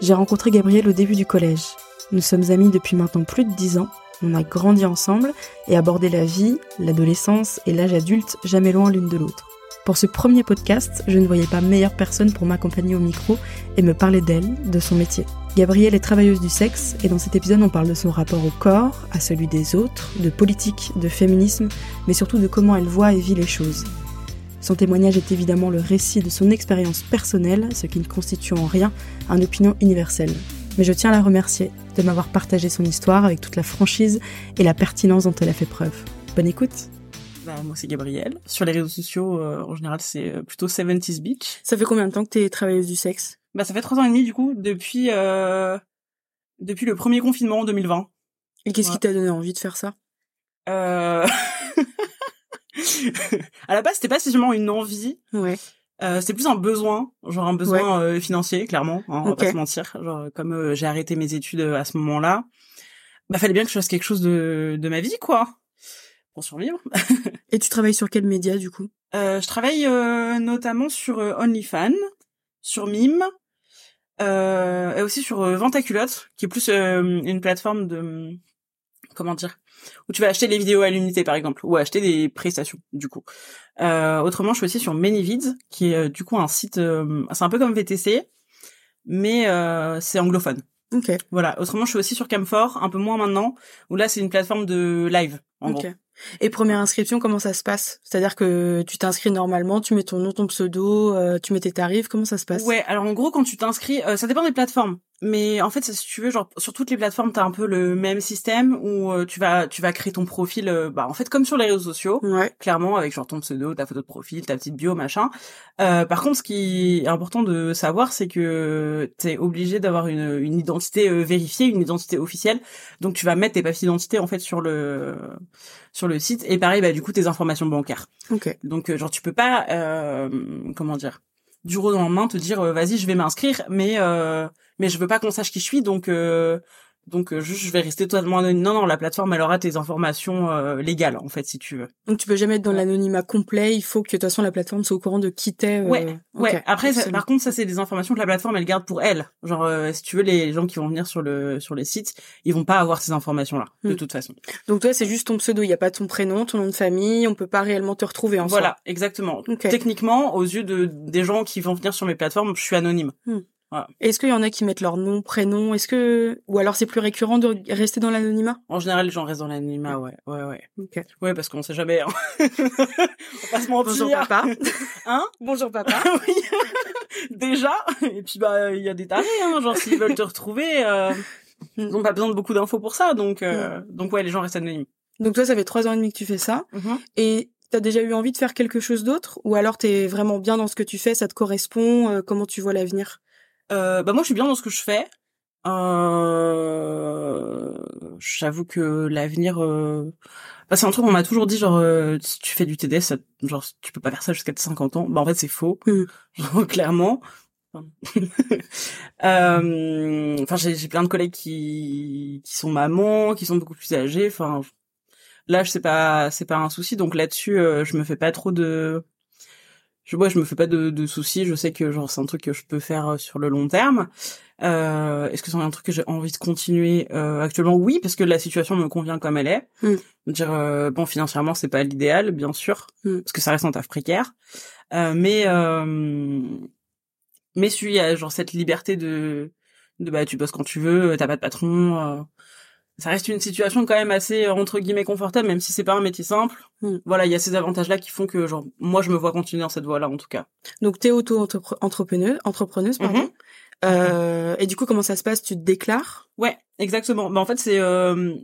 J'ai rencontré Gabriel au début du collège. Nous sommes amis depuis maintenant plus de dix ans. On a grandi ensemble et abordé la vie, l'adolescence et l'âge adulte jamais loin l'une de l'autre. Pour ce premier podcast, je ne voyais pas meilleure personne pour m'accompagner au micro et me parler d'elle, de son métier. Gabrielle est travailleuse du sexe et dans cet épisode on parle de son rapport au corps, à celui des autres, de politique, de féminisme, mais surtout de comment elle voit et vit les choses. Son témoignage est évidemment le récit de son expérience personnelle, ce qui ne constitue en rien un opinion universelle. Mais je tiens à la remercier de m'avoir partagé son histoire avec toute la franchise et la pertinence dont elle a fait preuve. Bonne écoute bah, moi c'est Gabrielle. Sur les réseaux sociaux, euh, en général, c'est euh, plutôt 70s Beach. Ça fait combien de temps que t'es travailleuse du sexe? Bah ça fait trois ans et demi du coup, depuis euh, depuis le premier confinement en 2020. Et qu'est-ce qui t'a donné envie de faire ça? Euh... à la base, c'était pas spécialement une envie. Ouais. Euh, c'est plus un besoin, genre un besoin euh, financier, clairement. Hein, On va pas se mentir. Genre comme euh, j'ai arrêté mes études à ce moment-là, bah fallait bien que je fasse quelque chose de de ma vie, quoi, pour survivre. Et tu travailles sur quel média du coup? Je travaille notamment sur OnlyFans, sur Mime. et aussi sur Ventaculotte, qui est plus une plateforme de comment dire où tu vas acheter les vidéos à l'unité par exemple ou acheter des prestations du coup. Euh, autrement, je suis aussi sur Manyvids qui est euh, du coup un site euh, c'est un peu comme VTC mais euh, c'est anglophone. OK. Voilà, autrement je suis aussi sur Camfort, un peu moins maintenant où là c'est une plateforme de live en gros. Et première inscription, comment ça se passe? C'est-à-dire que tu t'inscris normalement, tu mets ton nom, ton pseudo, euh, tu mets tes tarifs, comment ça se passe? Ouais, alors en gros quand tu t'inscris, euh, ça dépend des plateformes. Mais en fait, si tu veux, genre sur toutes les plateformes, t'as un peu le même système où euh, tu vas tu vas créer ton profil, bah en fait comme sur les réseaux sociaux, ouais. clairement avec genre ton pseudo, ta photo de profil, ta petite bio, machin. par contre, ce qui est important de savoir, c'est que t'es obligé d'avoir une, une identité vérifiée, une identité officielle. Donc tu vas mettre tes papiers d'identité en fait sur le sur le site et pareil bah du coup tes informations bancaires. Ok. Donc genre tu peux pas euh, comment dire du jour au lendemain te dire vas-y je vais m'inscrire mais euh, mais je veux pas qu'on sache qui je suis donc donc euh, juste je vais rester totalement non non la plateforme elle aura tes informations euh, légales en fait si tu veux. Donc tu peux jamais être dans l'anonymat complet, il faut que de toute façon la plateforme soit au courant de qui t'es. Euh... Ouais. Ouais. Après par contre ça c'est des informations que la plateforme elle garde pour elle. Genre euh, si tu veux les gens qui vont venir sur le sur les sites, ils vont pas avoir ces informations là de hmm. toute façon. Donc toi c'est juste ton pseudo, il y a pas ton prénom, ton nom de famille, on peut pas réellement te retrouver en Voilà, exactement. Techniquement aux yeux de des gens qui vont venir sur mes plateformes, je suis anonyme. Hmm. Est-ce qu'il y en a qui mettent leur nom, prénom? Est-ce que ou alors c'est plus récurrent de rester dans l'anonymat? En général, les gens restent dans l'anonymat, ouais, ouais, ouais. Ok. Ouais, parce qu'on sait jamais. Hein. On va se mentir. Bonjour papa. Hein? Bonjour papa. oui. Déjà? Et puis bah il y a des tarés, hein. Genre s'ils veulent te retrouver, euh, ils ont pas besoin de beaucoup d'infos pour ça, donc euh, donc ouais, les gens restent anonymes. Donc toi, ça fait trois ans et demi que tu fais ça, mm-hmm. et T'as déjà eu envie de faire quelque chose d'autre? Ou alors t'es vraiment bien dans ce que tu fais, ça te correspond, euh, comment tu vois l'avenir? Euh, bah moi je suis bien dans ce que je fais. Euh... J'avoue que l'avenir, euh... bah, c'est un truc on m'a toujours dit genre euh, si tu fais du TDS, ça, genre tu peux pas faire ça jusqu'à tes 50 ans. Bah en fait c'est faux, mm. genre, clairement. Euh, enfin j'ai plein de collègues qui qui sont mamans, qui sont beaucoup plus âgées. Enfin là je sais pas c'est pas un souci donc là-dessus euh, je me fais pas trop de je vois, je me fais pas de, de soucis. Je sais que genre c'est un truc que je peux faire euh, sur le long terme. Euh, Est-ce que c'est un truc que j'ai envie de continuer euh, actuellement? Oui, parce que la situation me convient comme elle est. Mm. Dire euh, bon, financièrement c'est pas l'idéal, bien sûr, mm. parce que ça reste un taf précaire. Euh, mais euh, mais celui a genre cette liberté de de bah tu bosses quand tu veux, t'as pas de patron ça reste une situation quand même assez entre guillemets confortable même si c'est pas un métier simple. Hmm. voilà il y a ces avantages là qui font que genre moi je me vois continuer dans cette voie là en tout cas. Donc t'es auto entrepreneuse entrepreneuse pardon. Mm-hmm. euh, et du coup comment ça se passe? Tu te déclares? Ouais exactement. Bah en fait c'est euh,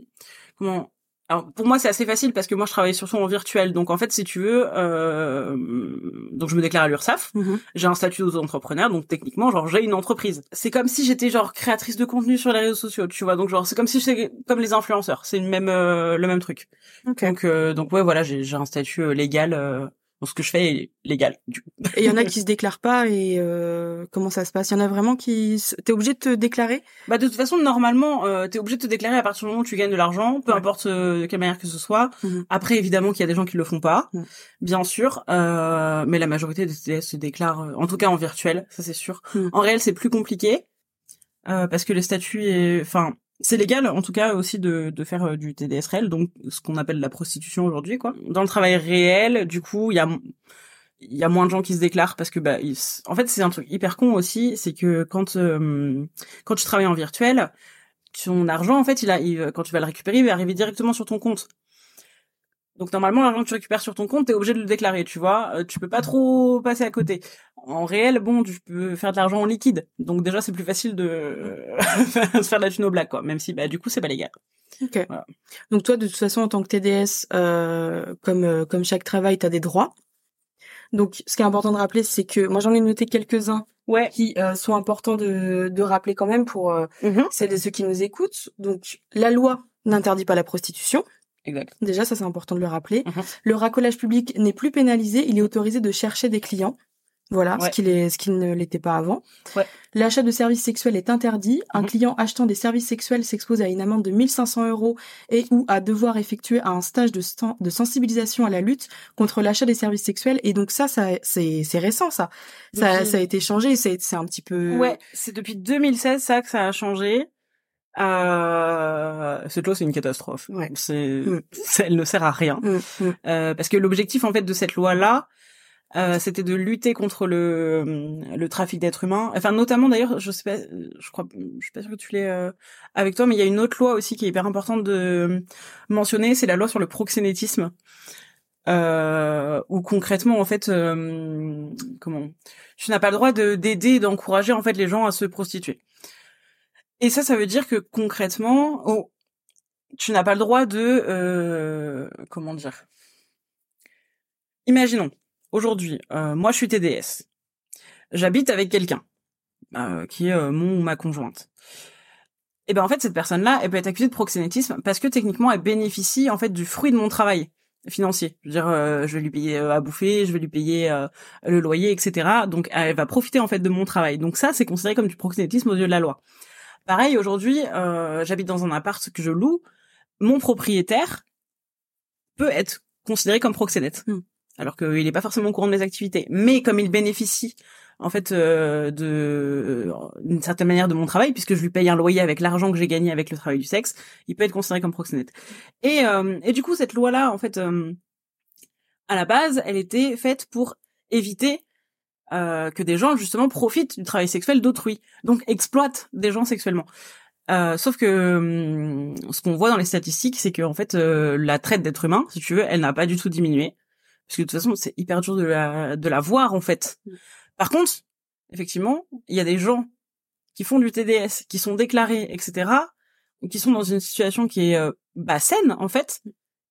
comment alors pour moi c'est assez facile parce que moi je travaille surtout en virtuel. Donc en fait si tu veux euh, donc je me déclare à l'URSSAF. Mm-hmm. j'ai un statut d'auto-entrepreneur donc techniquement genre j'ai une entreprise. C'est comme si j'étais genre créatrice de contenu sur les réseaux sociaux tu vois. Donc genre c'est comme si j'étais comme les influenceurs. C'est une même euh, le même truc. Okay. donc euh, donc ouais voilà j'ai j'ai un statut euh, légal euh, ce que je fais est légal. Du coup. Et il y en a qui se déclarent pas et euh, comment ça se passe? Il y en a vraiment qui t'es obligé de te déclarer? Bah de toute façon normalement euh, t'es obligé de te déclarer à partir du moment où tu gagnes de l'argent, peu ouais. importe euh, de quelle manière que ce soit. Mmh. Après évidemment qu'il y a des gens qui le font pas, mmh. bien sûr, euh, mais la majorité des TDS se déclarent, euh, en tout cas en virtuel, ça c'est sûr. Mmh. En réel c'est plus compliqué. euh, parce que les statuts est enfin c'est légal en tout cas aussi de, de faire euh, du TDSRL donc ce qu'on appelle la prostitution aujourd'hui quoi. Dans le travail réel du coup il y a y a moins de gens qui se déclarent parce que bah en fait c'est un truc hyper con aussi c'est que quand euh, quand tu travailles en virtuel ton argent en fait il a quand tu vas le récupérer il va arriver directement sur ton compte donc normalement l'argent que tu récupères sur ton compte t'es obligé de le déclarer tu vois euh, tu peux pas trop passer à côté en réel bon tu peux faire de l'argent en liquide donc déjà c'est plus facile de se faire de la thune au black quoi même si bah du coup c'est pas légal ok donc toi de toute façon en tant que TDS euh, comme euh, comme chaque travail t'as des droits donc, ce qui est important de rappeler, c'est que moi j'en ai noté quelques-uns ouais. qui euh, sont importants de, de rappeler quand même pour euh, Mhm. celles et ceux qui nous écoutent. Donc, la loi n'interdit pas la prostitution. Exact Déjà, ça c'est important de le rappeler. Mhm. Le racolage public n'est plus pénalisé. Il est autorisé de chercher des clients. Voilà, Ouais. ce qu'il est, ce qui ne l'était pas avant. Ouais. L'achat de services sexuels est interdit. Un Mhm. client achetant des services sexuels s'expose à une amende de 1500 euros et ou à devoir effectuer un stage de, sensibilisation à la lutte contre l'achat des services sexuels. Et donc ça, ça c'est, récent ça. Ça, ça a été changé. C'est, c'est un petit peu. Ouais, c'est depuis 2016 ça que ça a changé. Euh, cette loi c'est une catastrophe. Ouais. C'est, Mm. elle ne sert à rien. Mm, mm. Euh, parce que l'objectif en fait de cette loi là, euh, c'était de lutter contre le le trafic d'êtres humains. Enfin notamment d'ailleurs, je sais pas, je crois, je suis pas sûre que tu l'aies euh, avec toi, mais il y a une autre loi aussi qui est hyper importante de mentionner, c'est la loi sur le proxénétisme. Euh, où concrètement en fait, euh, comment, tu n'as pas le droit de d'aider, et d'encourager en fait les gens à se prostituer. Et ça, ça veut dire que concrètement, oh, tu n'as pas le droit de, euh, comment dire? Imaginons, aujourd'hui, euh, moi je suis TDS, j'habite avec quelqu'un euh, qui est euh, mon ou ma conjointe. Et ben en fait cette personne-là, elle peut être accusée de proxénétisme parce que techniquement elle bénéficie en fait du fruit de mon travail financier. Je veux dire, je vais lui payer à bouffer, je vais lui payer le loyer, etc. Donc elle va profiter en fait de mon travail. Donc ça c'est considéré comme du proxénétisme aux yeux de la loi. Pareil aujourd'hui, euh, j'habite dans un appart que je loue, mon propriétaire peut être considéré comme proxénète, Hmm. alors qu'il n'est pas forcément au courant de mes activités. Mais comme il bénéficie en fait euh, de euh, d'une certaine manière de mon travail, puisque je lui paye un loyer avec l'argent que j'ai gagné avec le travail du sexe, il peut être considéré comme proxénète. Et euh, et du coup cette loi là, en fait, euh, à la base, elle était faite pour éviter euh, que des gens justement profitent du travail sexuel d'autrui, donc exploitent des gens sexuellement. Euh, sauf que hum, ce qu'on voit dans les statistiques, c'est que en fait euh, la traite d'êtres humains, si tu veux, elle n'a pas du tout diminué, parce que de toute façon c'est hyper dur de la de la voir en fait. Mm. Par contre, effectivement, il y a des gens qui font du TDS, qui sont déclarés, etc., qui sont dans une situation qui est euh, bah, saine en fait,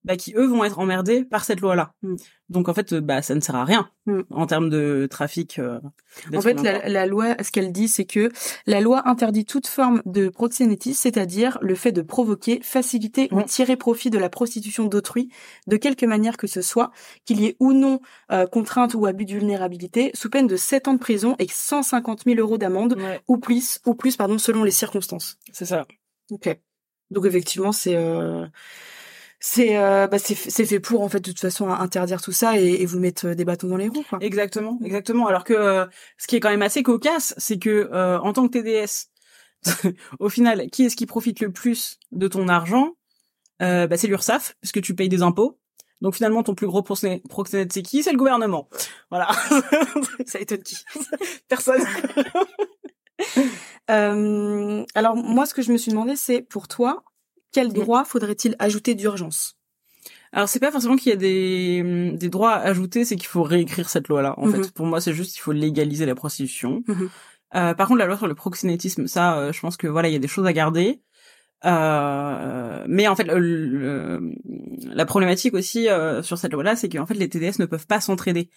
bah, qui eux vont être emmerdés par cette loi-là. Mm. Donc en fait, euh, bah ça ne sert à rien Mm. en termes de trafic. euh, En fait, la, loi, ce qu'elle dit, c'est que la loi interdit toute forme de proxénétisme, c'est-à-dire le fait de provoquer, faciliter ou Mm. tirer profit de la prostitution d'autrui, de quelque manière que ce soit, qu'il y ait ou non euh, contrainte ou abus de vulnérabilité, sous peine de 7 ans de prison et 150 000 euros d'amende, Ouais, ou plus, ou plus, pardon, selon les circonstances. c'est ça. Ok. Donc effectivement, c'est euh, c'est euh, bah, c'est fait pour en fait de toute façon interdire tout ça et, et vous mettre euh, des bâtons dans les roues quoi. Exactement, exactement. Alors que euh, ce qui est quand même assez cocasse, c'est que euh, en tant que TDS, au final, qui est-ce qui profite le plus de ton argent? Euh, bah, C'est l'URSSAF, puisque tu payes des impôts. Donc finalement, ton plus gros proxé- proxénète, c'est qui? C'est le gouvernement. Voilà. Ça étonne qui? Personne. Euh, alors moi, ce que je me suis demandé, c'est pour toi, quel droit faudrait-il ajouter d'urgence? Alors c'est pas forcément qu'il y a des, des droits à ajouter, c'est qu'il faut réécrire cette loi-là. En Mhm. fait, pour moi, c'est juste qu'il faut légaliser la prostitution. Mhm. Euh, par contre, la loi sur le proxénétisme, ça, euh, je pense que voilà, il y a des choses à garder. Euh, mais en fait, le- le- la problématique aussi euh, sur cette loi-là, c'est qu'en fait, les TDS ne peuvent pas s'entraider.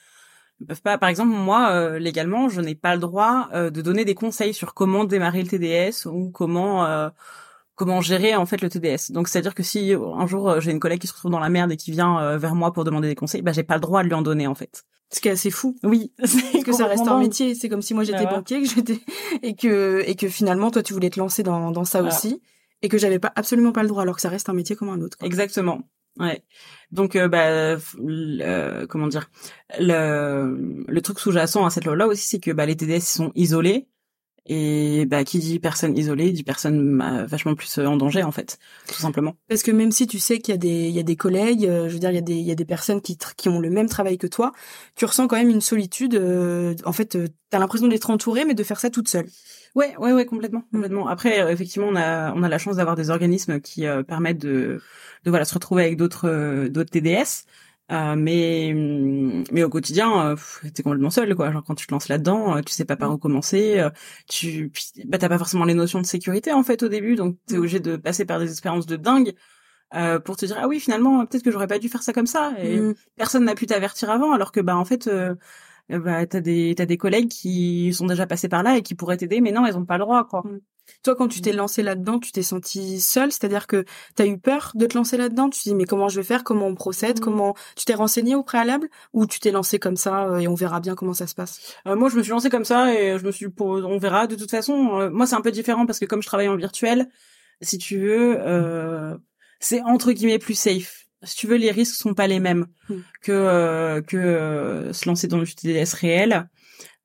Ils ne peuvent pas. Par exemple, moi, euh, légalement, je n'ai pas le droit euh, de donner des conseils sur comment démarrer le TDS ou comment euh, comment gérer en fait le TDS. Donc, c'est-à-dire que si un jour euh, j'ai une collègue qui se retrouve dans la merde et qui vient euh, vers moi pour demander des conseils, bah j'ai pas le droit de lui en donner en fait. Ce qui est assez fou. Oui, Parce que ça reste un métier. C'est comme si moi j'étais Bah ouais. banquier, que j'étais et que et que finalement toi tu voulais te lancer dans dans ça aussi et que j'avais pas absolument pas le droit alors que ça reste un métier comme un autre. quoi. Exactement. Ouais. Donc euh, bah euh, comment dire le le truc sous-jacent à cette loi-là aussi c'est que bah les TDS sont isolés Et bah qui dit personne isolée dit personne bah, vachement plus en danger en fait, tout simplement. Parce que même si tu sais qu'il y a des il y a des collègues, je veux dire il y a des il y a des personnes qui qui ont le même travail que toi, tu ressens quand même une solitude. en fait, tu as l'impression d'être entourée mais de faire ça toute seule. Ouais, ouais, ouais, complètement, mmh. complètement. Après, euh, effectivement, on a, on a la chance d'avoir des organismes qui euh, permettent de, de voilà, se retrouver avec d'autres, euh, d'autres TDS. Mais, mmh, mais au quotidien, t'es complètement seul, quoi. Genre quand tu te lances là-dedans, tu sais pas par où commencer. tu, bah t'as pas forcément les notions de sécurité en fait au début, donc t'es mmh. obligé de passer par des expériences de dingue. pour te dire ah oui finalement peut-être que j'aurais pas dû faire ça comme ça et personne n'a pu t'avertir avant alors que bah en fait euh, bah t'as des t'as des collègues qui sont déjà passés par là et qui pourraient t'aider mais non elles ont pas le droit quoi mm. Toi quand tu t'es lancé là-dedans tu t'es senti seule? C'est-à-dire que t'as eu peur de te lancer là-dedans? Tu te dis mais comment je vais faire? Comment on procède? Mm. comment tu t'es renseigné au préalable? Ou tu t'es lancé comme ça euh, et on verra bien comment ça se passe? Euh, moi je me suis lancé comme ça et je me suis on verra. De toute façon moi c'est un peu différent parce que comme je travaille en virtuel si tu veux c'est entre guillemets plus safe. Si tu veux, les risques sont pas les mêmes que euh, que euh, se lancer dans le TDS réel.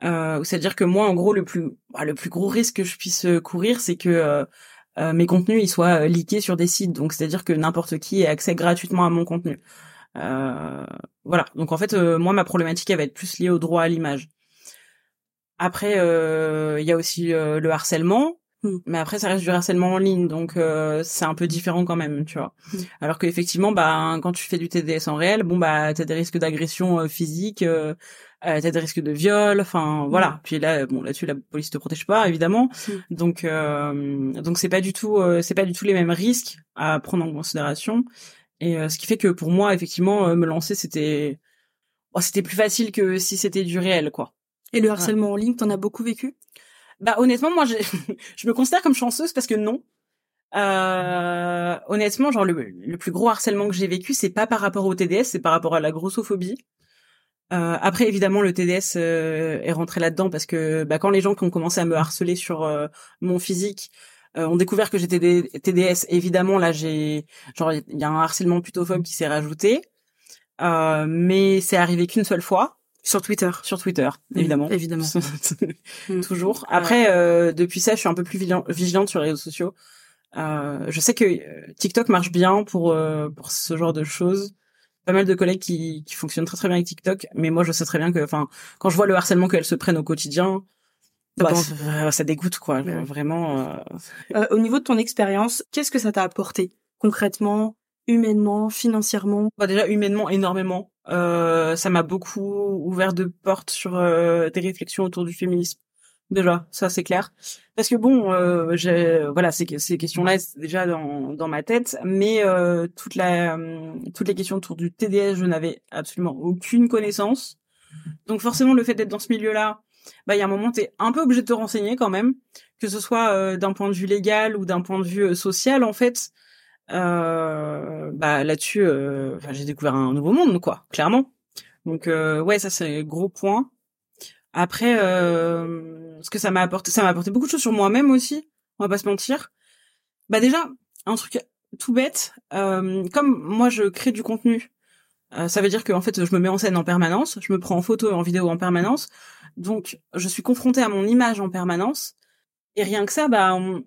Euh, C'est-à-dire que moi, en gros, le plus bah, le plus gros risque que je puisse euh, courir, c'est que mes contenus ils soient leakés sur des sites. Donc, c'est-à-dire que n'importe qui ait accès gratuitement à mon contenu. voilà. Donc, en fait, moi, ma problématique, elle va être plus liée au droit à l'image. Après, il y a aussi le harcèlement. Hmm. Mais après, ça reste du harcèlement en ligne, donc euh, c'est un peu différent quand même, tu vois. Hmm. Alors qu'effectivement, bah, quand tu fais du TDS en réel, bon bah, t'as des risques d'agression euh, physique, euh, euh, t'as des risques de viol, enfin voilà. Hmm. Puis là, bon, là-dessus, la police te protège pas, évidemment. Donc, donc c'est pas du tout, c'est pas du tout les mêmes risques à prendre en considération. Et ce qui fait que pour moi, effectivement, me lancer, c'était, oh, c'était plus facile que si c'était du réel, quoi. Et le harcèlement en ligne, t'en as beaucoup vécu? Bah honnêtement, moi, je me considère comme chanceuse parce que non. Euh, honnêtement, genre le, plus gros harcèlement que j'ai vécu, c'est pas par rapport au TDS, c'est par rapport à la grossophobie. Euh, après, évidemment, le TDS euh, est rentré là-dedans parce que bah, quand les gens qui ont commencé à me harceler sur euh, mon physique euh, ont découvert que j'étais TDS, évidemment, là, j'ai genre il y a un harcèlement plutôt phobe qui s'est rajouté, mais c'est arrivé qu'une seule fois. Sur Twitter. Sur Twitter, évidemment. évidemment. Mm. Toujours. Après, euh, depuis ça, je suis un peu plus vigilante sur les réseaux sociaux. Euh, je sais que euh, TikTok marche bien pour euh, pour ce genre de choses. Pas mal de collègues qui, qui fonctionnent très très bien avec TikTok, mais moi je sais très bien que, enfin, quand je vois le harcèlement qu'elles se prennent au quotidien, bah, ça, dégoûte quoi, vraiment. au niveau de ton expérience, qu'est-ce que ça t'a apporté concrètement, humainement, financièrement? Bah déjà humainement énormément. Euh, ça m'a beaucoup ouvert de portes sur euh, des réflexions autour du féminisme. Déjà, ça c'est clair. Parce que bon, euh, voilà, ces, ces questions-là c'est déjà dans, dans ma tête, mais euh, toute la toutes les questions autour du TDS, je n'avais absolument aucune connaissance. Donc forcément, le fait d'être dans ce milieu-là, bah il y a un moment t'es un peu obligé de te renseigner quand même, que ce soit d'un point de vue légal ou d'un point de vue social en fait euh, bah là-dessus, euh, j'ai découvert un nouveau monde, quoi, clairement. Donc euh, ouais, ça c'est gros point. Après, euh, ce que ça m'a apporté, ça m'a apporté beaucoup de choses sur moi-même aussi. On va pas se mentir. Bah déjà, un truc tout bête. Euh, comme moi, je crée du contenu. Euh, ça veut dire que en fait, je me mets en scène en permanence, je me prends en photo et en vidéo en permanence, donc je suis confrontée à mon image en permanence. Et rien que ça, bah, on,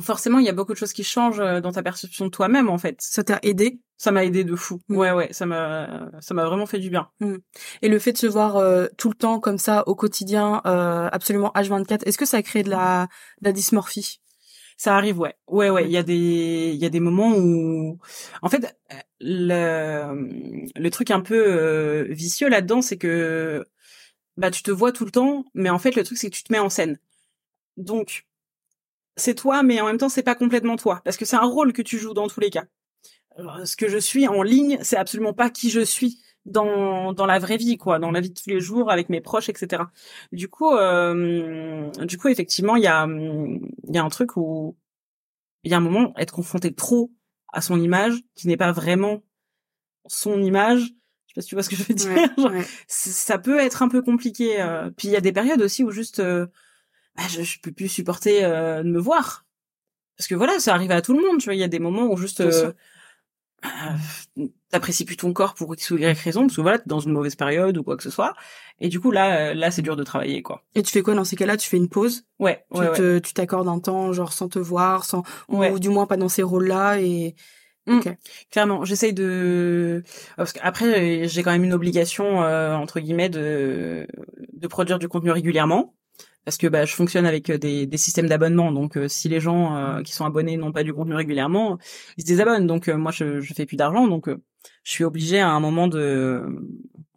forcément, il y a beaucoup de choses qui changent euh, dans ta perception de toi-même, en fait. Ça t'a aidé? Ça m'a aidé de fou. Mm. Ouais, ouais, ça m'a, ça m'a vraiment fait du bien. Mm. Et le fait de se voir euh, tout le temps comme ça, au quotidien, euh, absolument H24, est-ce que ça crée de la, de la dysmorphie? Ça arrive, ouais, ouais, ouais. Il y a des, il y a des moments où, en fait, le, le truc un peu vicieux là-dedans, c'est que, bah, tu te vois tout le temps, mais en fait, le truc, c'est que tu te mets en scène. Donc, c'est toi, mais en même temps, c'est pas complètement toi, parce que c'est un rôle que tu joues dans tous les cas. ce que je suis en ligne, c'est absolument pas qui je suis dans dans la vraie vie, quoi, dans la vie de tous les jours avec mes proches, etc. Du coup, euh, du coup, effectivement, il y a il y a un truc où il y a un moment être confronté trop à son image qui n'est pas vraiment son image. Je sais pas si tu vois ce que je veux dire. Ça peut être un peu compliqué. Euh. Puis il y a des périodes aussi où juste euh, bah, je, je peux plus supporter euh, de me voir. Parce que voilà ça arrive à tout le monde tu vois il y a des moments où juste euh, bah, t'apprécies plus ton corps pour x ou y raison parce que voilà t'es dans une mauvaise période ou quoi que ce soit. Et du coup là euh, là c'est dur de travailler quoi. Et tu fais quoi dans ces cas-là? Tu fais une pause? Ouais, tu ouais, tu t'accordes un temps genre sans te voir sans Ouais. ou du moins pas dans ces rôles là et Mm. Ok. clairement j'essaye de parce qu'après j'ai quand même une obligation euh, entre guillemets de de produire du contenu régulièrement parce que bah je fonctionne avec euh, des, des systèmes d'abonnement. Donc euh, si les gens euh, qui sont abonnés n'ont pas du contenu régulièrement ils se désabonnent. Donc euh, moi je je fais plus d'argent. Donc euh, je suis obligée à un moment de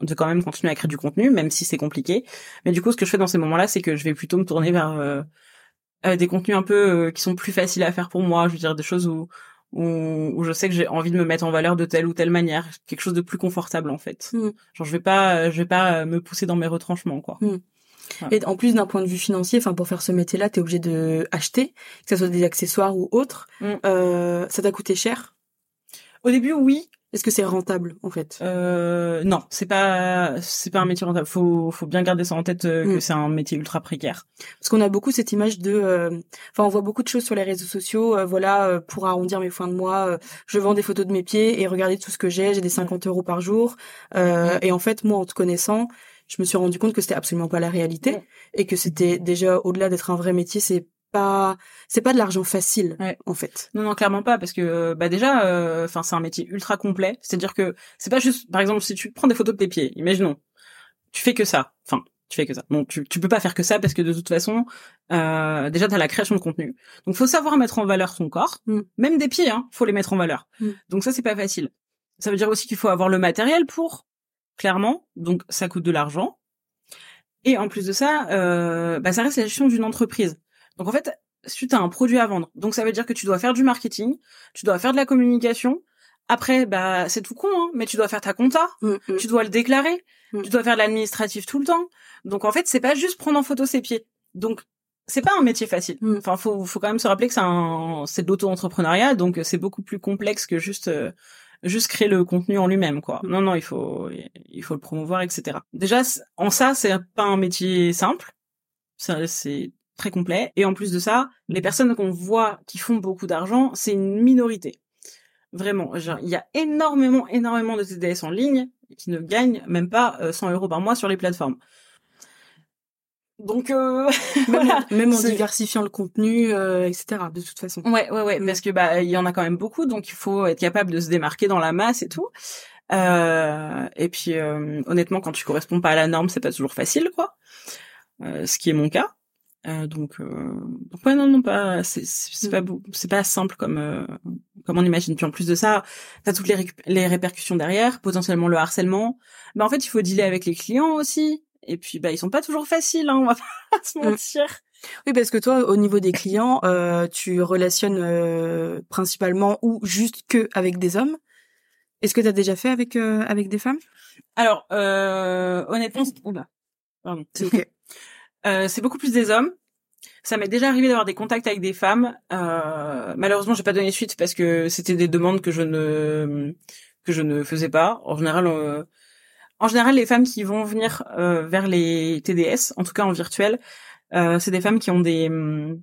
de quand même continuer à créer du contenu même si c'est compliqué. Mais du coup ce que je fais dans ces moments-là c'est que je vais plutôt me tourner vers euh, euh, des contenus un peu euh, qui sont plus faciles à faire pour moi. Je veux dire des choses où où, où je sais que j'ai envie de me mettre en valeur de telle ou telle manière, quelque chose de plus confortable en fait. Mm. Genre je vais pas je vais pas me pousser dans mes retranchements quoi. Et en plus d'un point de vue financier, enfin pour faire ce métier-là, t'es obligé de acheter, que ce soit des accessoires ou autres. Mm. Euh, ça t'a coûté cher? Au début oui, Est-ce que c'est rentable en fait? Euh, non, c'est pas c'est pas un métier rentable. Faut faut bien garder ça en tête euh, que Mm. c'est un métier ultra précaire. Parce qu'on a beaucoup cette image de, euh, enfin on voit beaucoup de choses sur les réseaux sociaux. euh, voilà, pour arrondir mes fins de mois, je vends des photos de mes pieds et regardez tout ce que j'ai. J'ai des 50 euros par jour. Euh, Mm. Et en fait, moi, en te connaissant, je me suis rendu compte que c'était absolument pas la réalité et que c'était déjà au-delà d'être un vrai métier, c'est pas, c'est pas de l'argent facile Ouais. en fait. Non, non, clairement pas, parce que bah déjà, euh, enfin, c'est un métier ultra complet. C'est-à-dire que c'est pas juste, par exemple, si tu prends des photos de tes pieds, imaginons, tu fais que ça. Enfin, tu fais que ça. Bon, tu, tu peux pas faire que ça parce que de toute façon, euh, déjà t'as la création de contenu. Donc, faut savoir mettre en valeur son corps, Mm. même des pieds, hein, faut les mettre en valeur. Mm. Donc ça, c'est pas facile. Ça veut dire aussi qu'il faut avoir le matériel pour, clairement. Donc, ça coûte de l'argent. Et en plus de ça, euh, bah, ça reste la gestion d'une entreprise. Donc en fait, tu as un produit à vendre. Donc ça veut dire que tu dois faire du marketing, tu dois faire de la communication. Après, bah c'est tout con, hein, mais tu dois faire ta compta, Mm, mm. tu dois le déclarer, Mm. tu dois faire de l'administratif tout le temps. Donc en fait, c'est pas juste prendre en photo ses pieds. Donc c'est pas un métier facile. Enfin, faut faut quand même se rappeler que c'est un c'est de l'auto-entrepreneuriat, donc c'est beaucoup plus complexe que juste euh, juste créer le contenu en lui-même quoi. Non non, il faut il faut le promouvoir etc. Déjà en ça, c'est pas un métier simple. C'est très complet et en plus de ça, les personnes qu'on voit qui font beaucoup d'argent, c'est une minorité. Vraiment, il y a énormément, énormément de TDS en ligne qui ne gagnent même pas euh, 100 euros par mois sur les plateformes. Donc, euh, Même, voilà. même en diversifiant le contenu, euh, etc. De toute façon. Ouais, ouais, ouais, Mm. parce que bah il y en a quand même beaucoup, donc il faut être capable de se démarquer dans la masse et tout. Euh, et puis euh, honnêtement, quand tu corresponds pas à la norme, c'est pas toujours facile, quoi. Euh, ce qui est mon cas. Euh, donc, euh, donc ouais, non, non, pas, c'est Mm. pas c'est pas simple comme euh, comme on imagine. Puis en plus de ça, t'as toutes les les répercussions derrière, potentiellement le harcèlement. Bah en fait, il faut dealer avec les clients aussi. Et puis bah ils sont pas toujours faciles, hein, on va pas se Mm. mentir. Oui, parce que toi, au niveau des clients, euh, tu relationnes euh, principalement ou juste que avec des hommes. Est-ce que tu as déjà fait avec euh, avec des femmes? Alors, euh, honnêtement, c'est- oula, pardon. C'est ok. Euh, c'est beaucoup plus des hommes. Ça m'est déjà arrivé d'avoir des contacts avec des femmes. Euh, malheureusement, j'ai pas donné suite parce que c'était des demandes que je ne que je ne faisais pas. En général, euh, en général, les femmes qui vont venir euh, vers les TDS, en tout cas en virtuel, euh, c'est des femmes qui ont des hum,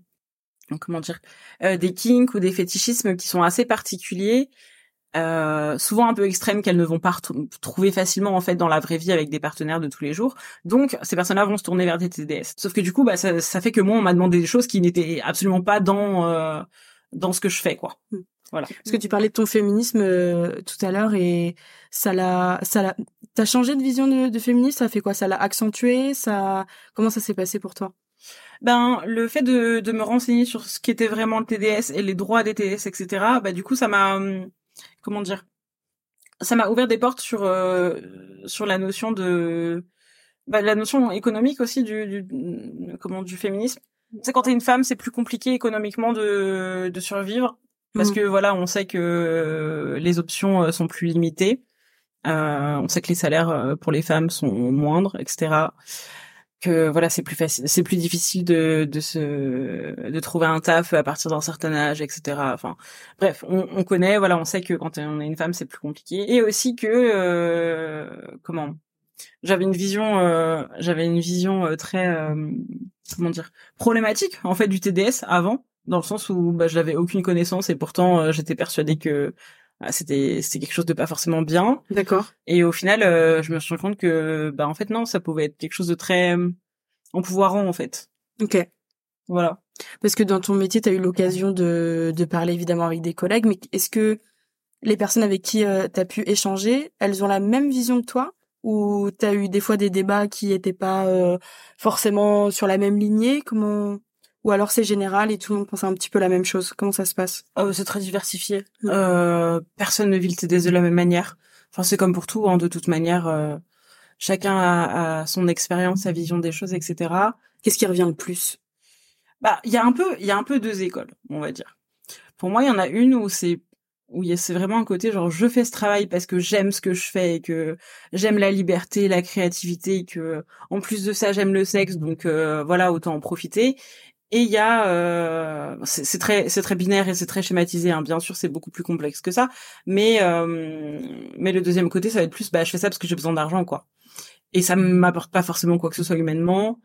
comment dire euh, des kinks ou des fétichismes qui sont assez particuliers euh, souvent un peu extrêmes qu'elles ne vont pas trouver facilement en fait dans la vraie vie avec des partenaires de tous les jours. Donc ces personnes-là vont se tourner vers des TDS. Sauf que du coup, bah ça, ça fait que moi on m'a demandé des choses qui n'étaient absolument pas dans euh, dans ce que je fais quoi. Hmm. Voilà. Parce que tu parlais de ton féminisme euh, tout à l'heure et ça l'a, ça l'a, t'as changé de vision de, de féminisme, ça fait quoi? Ça l'a accentué? Ça, comment ça s'est passé pour toi? Ben le fait de, de me renseigner sur ce qu'était vraiment le TDS et les droits des TDS, etc. Bah du coup ça m'a hum, comment dire? Ça m'a ouvert des portes sur euh, sur la notion de bah, la notion économique aussi du, du comment du féminisme. Tu sais quand t'es une femme c'est plus compliqué économiquement de de survivre parce Mhm. que voilà on sait que les options euh, sont plus limitées. Euh, on sait que les salaires euh, pour les femmes sont moindres, etc que voilà c'est plus facile c'est plus difficile de de se de trouver un taf à partir d'un certain âge etc enfin bref on, on connaît voilà on sait que quand on est une femme c'est plus compliqué. Et aussi que euh, comment j'avais une vision euh, j'avais une vision euh, très euh, comment dire problématique en fait du TDS avant dans le sens où bah, je aucune connaissance et pourtant euh, j'étais persuadée que c'était c'était quelque chose de pas forcément bien. D'accord. Et au final, euh, je me suis rendu compte que bah en fait non, ça pouvait être quelque chose de très euh, empouvoirant en fait. Ok. Voilà. Parce que dans ton métier, tu as eu l'occasion de, de parler évidemment avec des collègues, mais est-ce que les personnes avec qui euh, tu as pu échanger, elles ont la même vision que toi? Ou tu as eu des fois des débats qui n'étaient pas euh, forcément sur la même lignée? Comment ou alors c'est général et tout le monde pense un petit peu la même chose Comment ça se passe? Oh, C'est très diversifié. Euh, personne ne vit le TDS de la même manière. Enfin, c'est comme pour tout, hein, de toute manière. Euh, chacun a, a, son expérience, sa vision des choses, etc. Qu'est-ce qui revient le plus? Bah, il y a un peu, il y a un peu deux écoles, on va dire. Pour moi, il y en a une où c'est où c'est vraiment un côté genre je fais ce travail parce que j'aime ce que je fais et que j'aime la liberté, la créativité et que en plus de ça j'aime le sexe donc euh, voilà autant en profiter. Et il y a euh, c'est très c'est très binaire et c'est très schématisé hein. bien sûr c'est beaucoup plus complexe que ça mais euh, mais le deuxième côté ça va être plus bah je fais ça parce que j'ai besoin d'argent quoi. Et ça m'apporte pas forcément quoi que ce soit humainement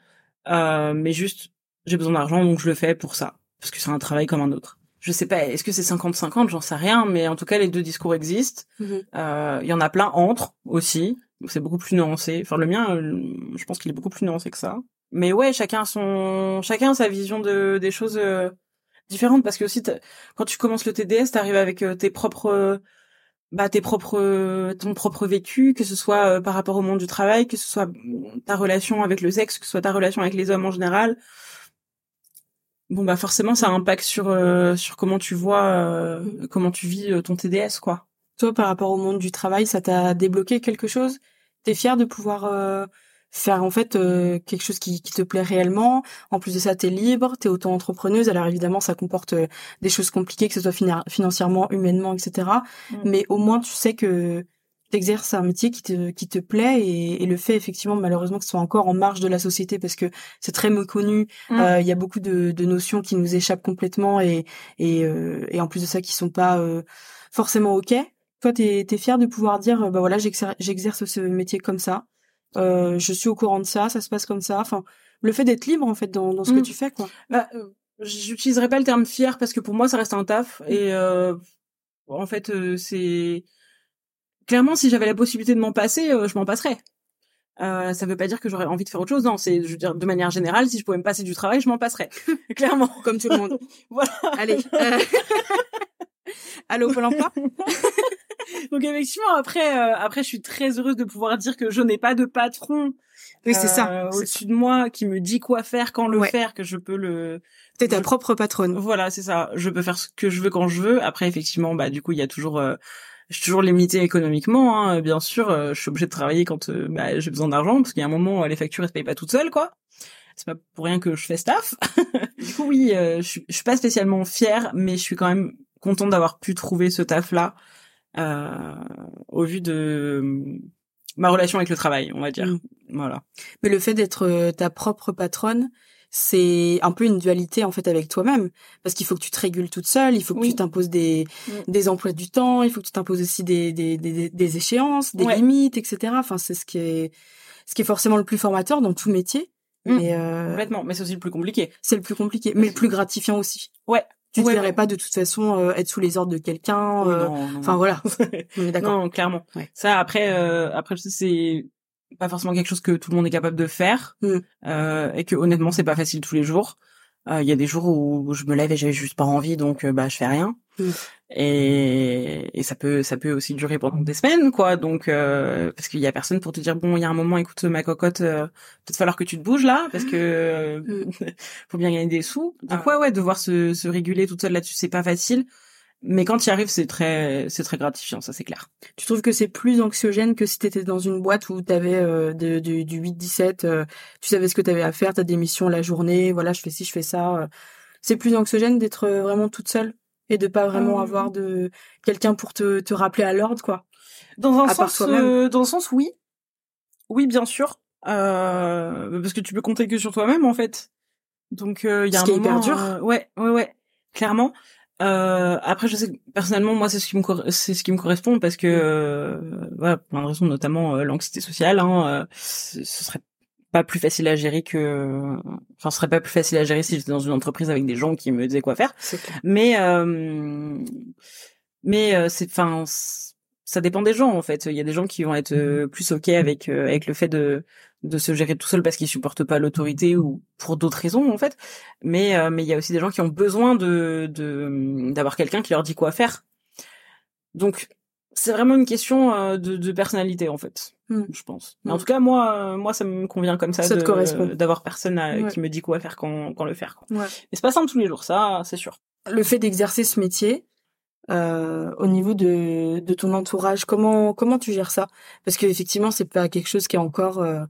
euh, mais juste j'ai besoin d'argent donc je le fais pour ça parce que c'est un travail comme un autre je sais pas, est-ce que c'est 50-50, j'en sais rien, mais en tout cas les deux discours existent. Mhm. Euh, il y en a plein entre aussi. C'est beaucoup plus nuancé. Enfin le mien, je pense qu'il est beaucoup plus nuancé que ça. Mais ouais, chacun son, chacun sa vision de des choses euh, différentes. Parce que aussi quand tu commences le TDS, t'arrives avec tes propres bah tes propres ton propre vécu que ce soit par rapport au monde du travail que ce soit ta relation avec le sexe que ce soit ta relation avec les hommes en général. Bon bah forcément ça impacte sur euh, sur comment tu vois euh, comment tu vis euh, ton TDS quoi. Toi par rapport au monde du travail, ça t'a débloqué quelque chose? T'es fier de pouvoir faire en fait quelque chose qui, qui, te plaît réellement. En plus de ça, t'es libre, t'es auto-entrepreneuse. Alors évidemment, ça comporte des choses compliquées, que ce soit financièrement, humainement, etc. Mm. Mais au moins, tu sais que t'exerces un métier qui te qui te plaît et, et, le fait effectivement malheureusement que ce soit encore en marge de la société parce que c'est très méconnu mm. euh, il y a beaucoup de, de, notions qui nous échappent complètement et et, euh, et en plus de ça qui sont pas euh, forcément ok toi t'es es fier de pouvoir dire bah voilà j'exerce ce métier comme ça euh, je suis au courant de ça ça se passe comme ça enfin le fait d'être libre en fait dans, dans ce que mm. tu fais quoi bah, j'utiliserai pas le terme fier parce que pour moi ça reste un taf et en fait c'est clairement, si j'avais la possibilité de m'en passer, euh, je m'en passerais. Euh, ça veut pas dire que j'aurais envie de faire autre chose. Non, c'est, je veux dire, de manière générale, si je pouvais me passer du travail, je m'en passerais. Clairement. Comme tout le monde. voilà. Allez. Euh... Allô, Pôle emploi? Donc effectivement, après, euh, après, je suis très heureuse de pouvoir dire que je n'ai pas de patron. Oui, c'est ça. Euh, au-dessus de moi, qui me dit quoi faire, quand le faire, que je peux le. T'es ta propre patronne. Voilà, c'est ça. Je peux faire ce que je veux quand je veux. Après, effectivement, bah du coup, il y a toujours je suis toujours limitée économiquement, hein, bien sûr. Euh, je suis obligée de travailler quand euh, bah, j'ai besoin d'argent, parce qu'il y a un moment, les factures elles se payent pas toutes seules, quoi. C'est pas pour rien que je fais staff. du coup, oui, euh, je, suis, je suis pas spécialement fière, mais je suis quand même contente d'avoir pu trouver ce taf-là au vu de ma relation avec le travail, on va dire. Mmh. Voilà. Mais le fait d'être ta propre patronne, c'est un peu une dualité en fait avec toi-même parce qu'il faut que tu te régules toute seule, il faut que tu t'imposes des mm. des emplois du temps, il faut que tu t'imposes aussi des des, des, des échéances, des limites, etc. Enfin c'est ce qui est ce qui est forcément le plus formateur dans tout métier. Mm. Mais euh... complètement, mais c'est aussi le plus compliqué. C'est le plus compliqué, mais le plus gratifiant aussi. Ouais. Tu ne verrais pas de toute façon euh, être sous les ordres de quelqu'un. Euh, enfin voilà. d'accord. Non, clairement. Ça après, euh, après c'est pas forcément quelque chose que tout le monde est capable de faire mm. euh, et que honnêtement c'est pas facile tous les jours euh, il y a des jours où je me lève et j'ai juste pas envie donc bah je fais rien mm. et, et ça peut ça peut aussi durer pendant des semaines quoi donc euh, parce qu'il y a personne pour te dire bon il y a un moment écoute ma cocotte euh, peut-être falloir que tu te bouges là parce que mm. faut bien gagner des sous donc ouais ouais devoir se, se réguler toute seule là-dessus c'est pas facile mais quand tu y arrives, c'est très, c'est très gratifiant, ça c'est clair. Tu trouves que c'est plus anxiogène que si t'étais dans une boîte où t'avais euh, de, du 8-17, euh, tu savais ce que t'avais à faire, t'as des missions la journée, voilà, je fais ci, je fais ça. Euh. C'est plus anxiogène d'être vraiment toute seule? Et de pas vraiment avoir de quelqu'un pour te, te rappeler à l'ordre, quoi. Dans un sens, dans un sens, oui, oui, bien sûr, parce que tu peux compter que sur toi-même en fait. Donc il y a un moment, hyper dur. ouais, ouais, ouais, clairement. Euh, après, je sais que personnellement, moi, c'est ce qui me c'est ce qui me correspond parce que euh, voilà, pour une raison notamment euh, l'anxiété sociale. Hein, euh, ce serait pas plus facile à gérer que, enfin, ce serait pas plus facile à gérer si j'étais dans une entreprise avec des gens qui me disaient quoi faire. Mais mais c'est enfin ça dépend des gens en fait. Il y a des gens qui vont être euh, plus ok avec euh, avec le fait de de se gérer tout seul parce qu'ils supportent pas l'autorité ou pour d'autres raisons en fait. Mais euh, mais il y a aussi des gens qui ont besoin de de d'avoir quelqu'un qui leur dit quoi faire. Donc c'est vraiment une question de, de personnalité en fait, hmm. je pense. Mais en hmm. tout cas moi moi ça me convient comme ça, ça d'avoir personne qui me dit quoi faire quand quand le faire. Quoi. Ouais. Mais c'est pas simple tous les jours ça c'est sûr. Le fait d'exercer ce métier, euh, au niveau de, de ton entourage Comment comment tu gères ça? Parce que effectivement, c'est pas quelque chose qui est encore euh,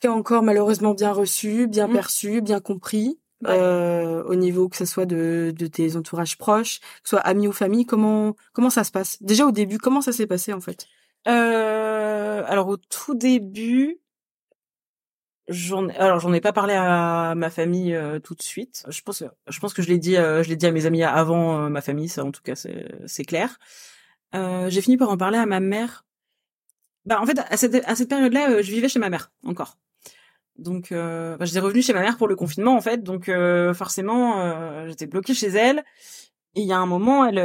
qui est encore malheureusement bien reçu, bien mmh. perçu, bien compris. Euh, au niveau que ce soit de, de tes entourages proches, que ce soit amis ou famille, comment comment ça se passe? Déjà au début, comment ça s'est passé en fait? Euh, Alors au tout début, J'en alors j'en ai pas parlé à ma famille euh, tout de suite. Je pense je pense que je l'ai dit euh, je l'ai dit à mes amis avant euh, ma famille, ça en tout cas c'est c'est clair. j'ai fini par en parler à ma mère. Bah en fait à cette à cette période-là, je vivais chez ma mère encore. Donc euh, bah, j'étais revenue chez ma mère pour le confinement en fait, donc forcément j'étais bloquée chez elle. Et il y a un moment, elle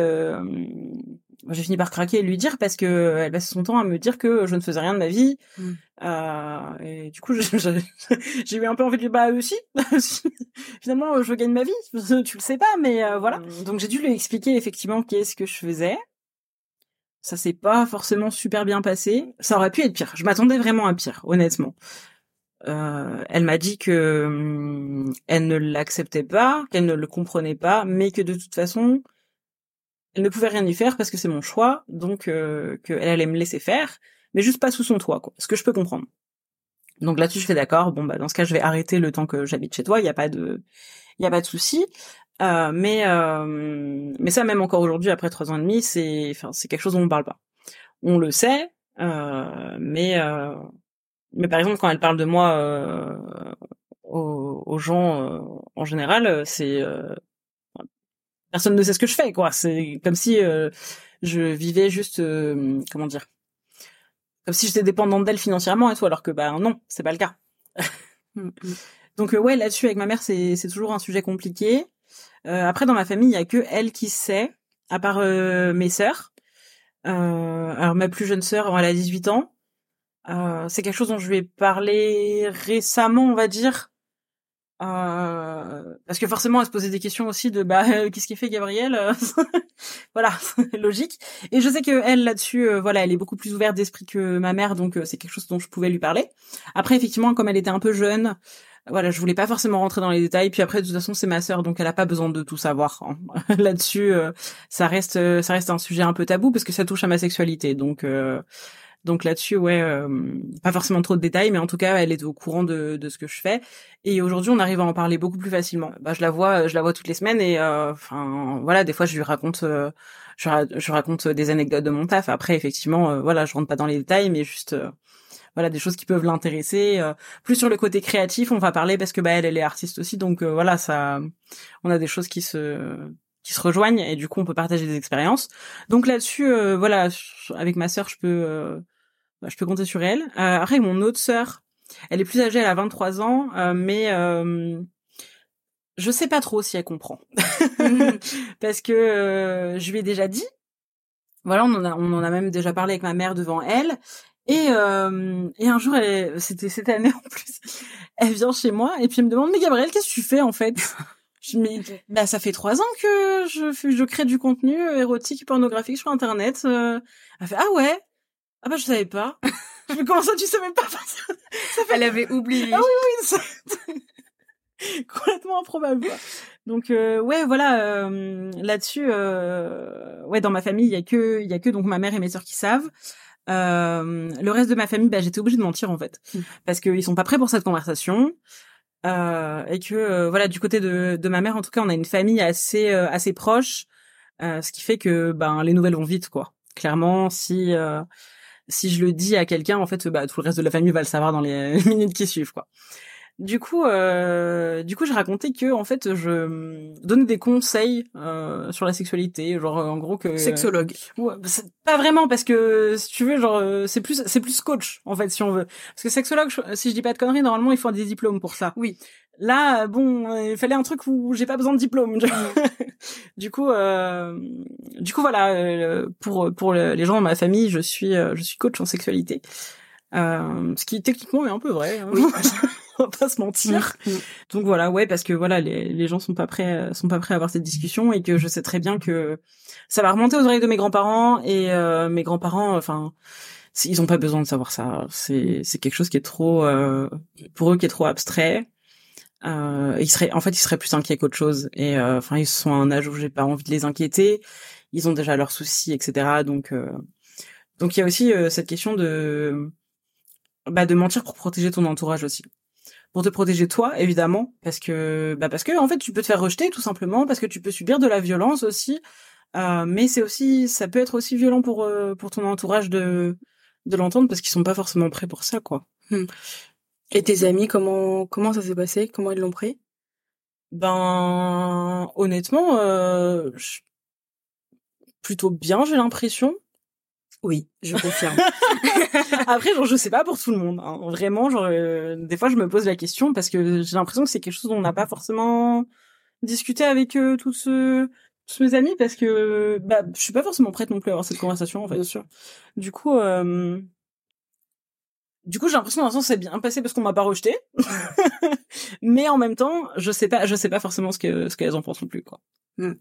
j'ai fini par craquer et lui dire parce que elle passait son temps à me dire que je ne faisais rien de ma vie. Mm. Euh, et du coup, j'ai eu un peu envie de lui bah aussi. Finalement, je gagne ma vie. Tu le sais pas, mais euh, voilà. Mm. Donc j'ai dû lui expliquer effectivement qu'est-ce que je faisais. Ça s'est pas forcément super bien passé. Ça aurait pu être pire. Je m'attendais vraiment à pire, honnêtement. Euh, elle m'a dit que hum, elle ne l'acceptait pas, qu'elle ne le comprenait pas, mais que de toute façon, elle ne pouvait rien y faire parce que c'est mon choix, donc euh, qu'elle allait me laisser faire, mais juste pas sous son toit, quoi. Ce que je peux comprendre. Donc là-dessus, je fais d'accord. Bon, bah dans ce cas, je vais arrêter le temps que j'habite chez toi. Il y a pas de, il y a pas de souci. Euh, mais euh, mais ça, même encore aujourd'hui, après trois ans et demi, c'est, enfin, c'est quelque chose dont on ne parle pas. On le sait, euh, mais euh, mais par exemple, quand elle parle de moi euh, aux, aux, gens en général, c'est personne ne sait ce que je fais quoi. C'est comme si euh, je vivais juste euh, comment dire comme si j'étais dépendante d'elle financièrement et tout alors que bah non c'est pas le cas. Mm, mm. donc euh, ouais là-dessus avec ma mère c'est c'est toujours un sujet compliqué. Après dans ma famille il y a que elle qui sait à part mes sœurs. Alors ma plus jeune sœur elle a 18 ans. C'est quelque chose dont je lui ai parlé récemment on va dire euh, parce que forcément, elle se posait des questions aussi de bah qu'est-ce qu'il fait Gabriel Voilà, logique. Et je sais que elle là-dessus, euh, voilà, elle est beaucoup plus ouverte d'esprit que ma mère, donc euh, c'est quelque chose dont je pouvais lui parler. Après, effectivement, comme elle était un peu jeune, voilà, je voulais pas forcément rentrer dans les détails. Puis après, de toute façon, c'est ma sœur, donc elle a pas besoin de tout savoir. Hein. là-dessus, ça reste, ça reste un sujet un peu tabou parce que ça touche à ma sexualité, donc. Donc là-dessus, ouais, euh, pas forcément trop de détails, mais en tout cas, elle est au courant de, de ce que je fais. Et aujourd'hui, on arrive à en parler beaucoup plus facilement. Bah, je la vois, je la vois toutes les semaines, et euh, enfin, voilà, des fois, je lui raconte, euh, je, je, raconte des anecdotes de mon taf. Après, effectivement, voilà, je rentre pas dans les détails, mais juste voilà des choses qui peuvent l'intéresser plus sur le côté créatif on va parler parce que bah elle elle est artiste aussi donc voilà ça on a des choses qui se qui se rejoignent et du coup on peut partager des expériences donc là-dessus voilà avec ma sœur je peux bah, je peux compter sur elle. Euh, après, mon autre sœur, elle est plus âgée, elle a 23 ans, euh, mais euh, je sais pas trop si elle comprend. Parce que euh, je lui ai déjà dit. Voilà, on en a, on en a même déjà parlé avec ma mère devant elle. Et, euh, et un jour, c'était cette année en plus, elle vient chez moi et puis elle me demande, mais Gabrielle, qu'est-ce que tu fais en fait Je me dis, bah ça fait trois ans que je, je crée du contenu érotique, pornographique sur Internet. Elle fait, ah ouais? Ah bah je savais pas. je me comment ça tu savais pas ça, Elle avait oublié. Ah oui oui. Complètement improbable. Donc euh, ouais voilà euh, là-dessus euh, ouais dans ma famille il y a que il y a que donc ma mère et mes sœurs qui savent. Euh, le reste de ma famille bah j'étais obligée de mentir en fait mm. parce qu'ils sont pas prêts pour cette conversation. Euh, et que voilà du côté de, de ma mère en tout cas on a une famille assez assez proche ce qui fait que ben les nouvelles vont vite quoi clairement si si je le dis à quelqu'un, en fait, bah, tout le reste de la famille va le savoir dans les minutes qui suivent, quoi. Du coup, euh, du coup, j'ai raconté que en fait, je donnais des conseils euh, sur la sexualité, genre en gros que sexologue. Ouais, pas vraiment parce que si tu veux, genre euh, c'est plus c'est plus coach en fait si on veut. Parce que sexologue, si je dis pas de conneries, normalement il faut des diplômes pour ça. Oui. Là, bon, il fallait un truc où j'ai pas besoin de diplôme. du coup, euh, du coup, voilà, euh, pour pour les gens dans ma famille, je suis euh, je suis coach en sexualité, euh, ce qui techniquement est un peu vrai. Hein. Oui. On va pas se mentir. Mm, mm. Donc voilà, ouais, parce que voilà, les, les gens sont pas prêts sont pas prêts à avoir cette discussion et que je sais très bien que ça va remonter aux oreilles de mes grands-parents et mes grands-parents, enfin ils ont pas besoin de savoir ça. C'est c'est quelque chose qui est trop pour eux qui est trop abstrait euh, ils seraient, en fait, ils seraient plus inquiets qu'autre chose. Et euh, enfin, ils sont à un âge où j'ai pas envie de les inquiéter. Ils ont déjà leurs soucis, etc. Donc, euh, donc il y a aussi euh, cette question de, bah, de mentir pour protéger ton entourage aussi. Pour te protéger toi, évidemment, parce que, bah, parce que en fait, tu peux te faire rejeter tout simplement, parce que tu peux subir de la violence aussi. mais c'est aussi, ça peut être aussi violent pour pour ton entourage de de l'entendre parce qu'ils sont pas forcément prêts pour ça, quoi. Hmm. Et tes amis, comment comment ça s'est passé? Comment ils l'ont pris? Ben honnêtement, euh, plutôt bien, j'ai l'impression. Oui, je confirme. Après, genre, je sais pas pour tout le monde. Hein. Vraiment, genre, euh, des fois, je me pose la question parce que j'ai l'impression que c'est quelque chose dont on n'a pas forcément discuté avec euh, tous, ceux, tous mes amis parce que bah, je suis pas forcément prête non plus à avoir cette conversation en fait. Bien sûr. Du coup, euh, du coup, j'ai l'impression que l'instant c'est bien passé parce qu'on m'a pas rejeté. Mais en même temps, je sais pas, je sais pas forcément ce que ce qu'elles en pensent non plus quoi. Hmm.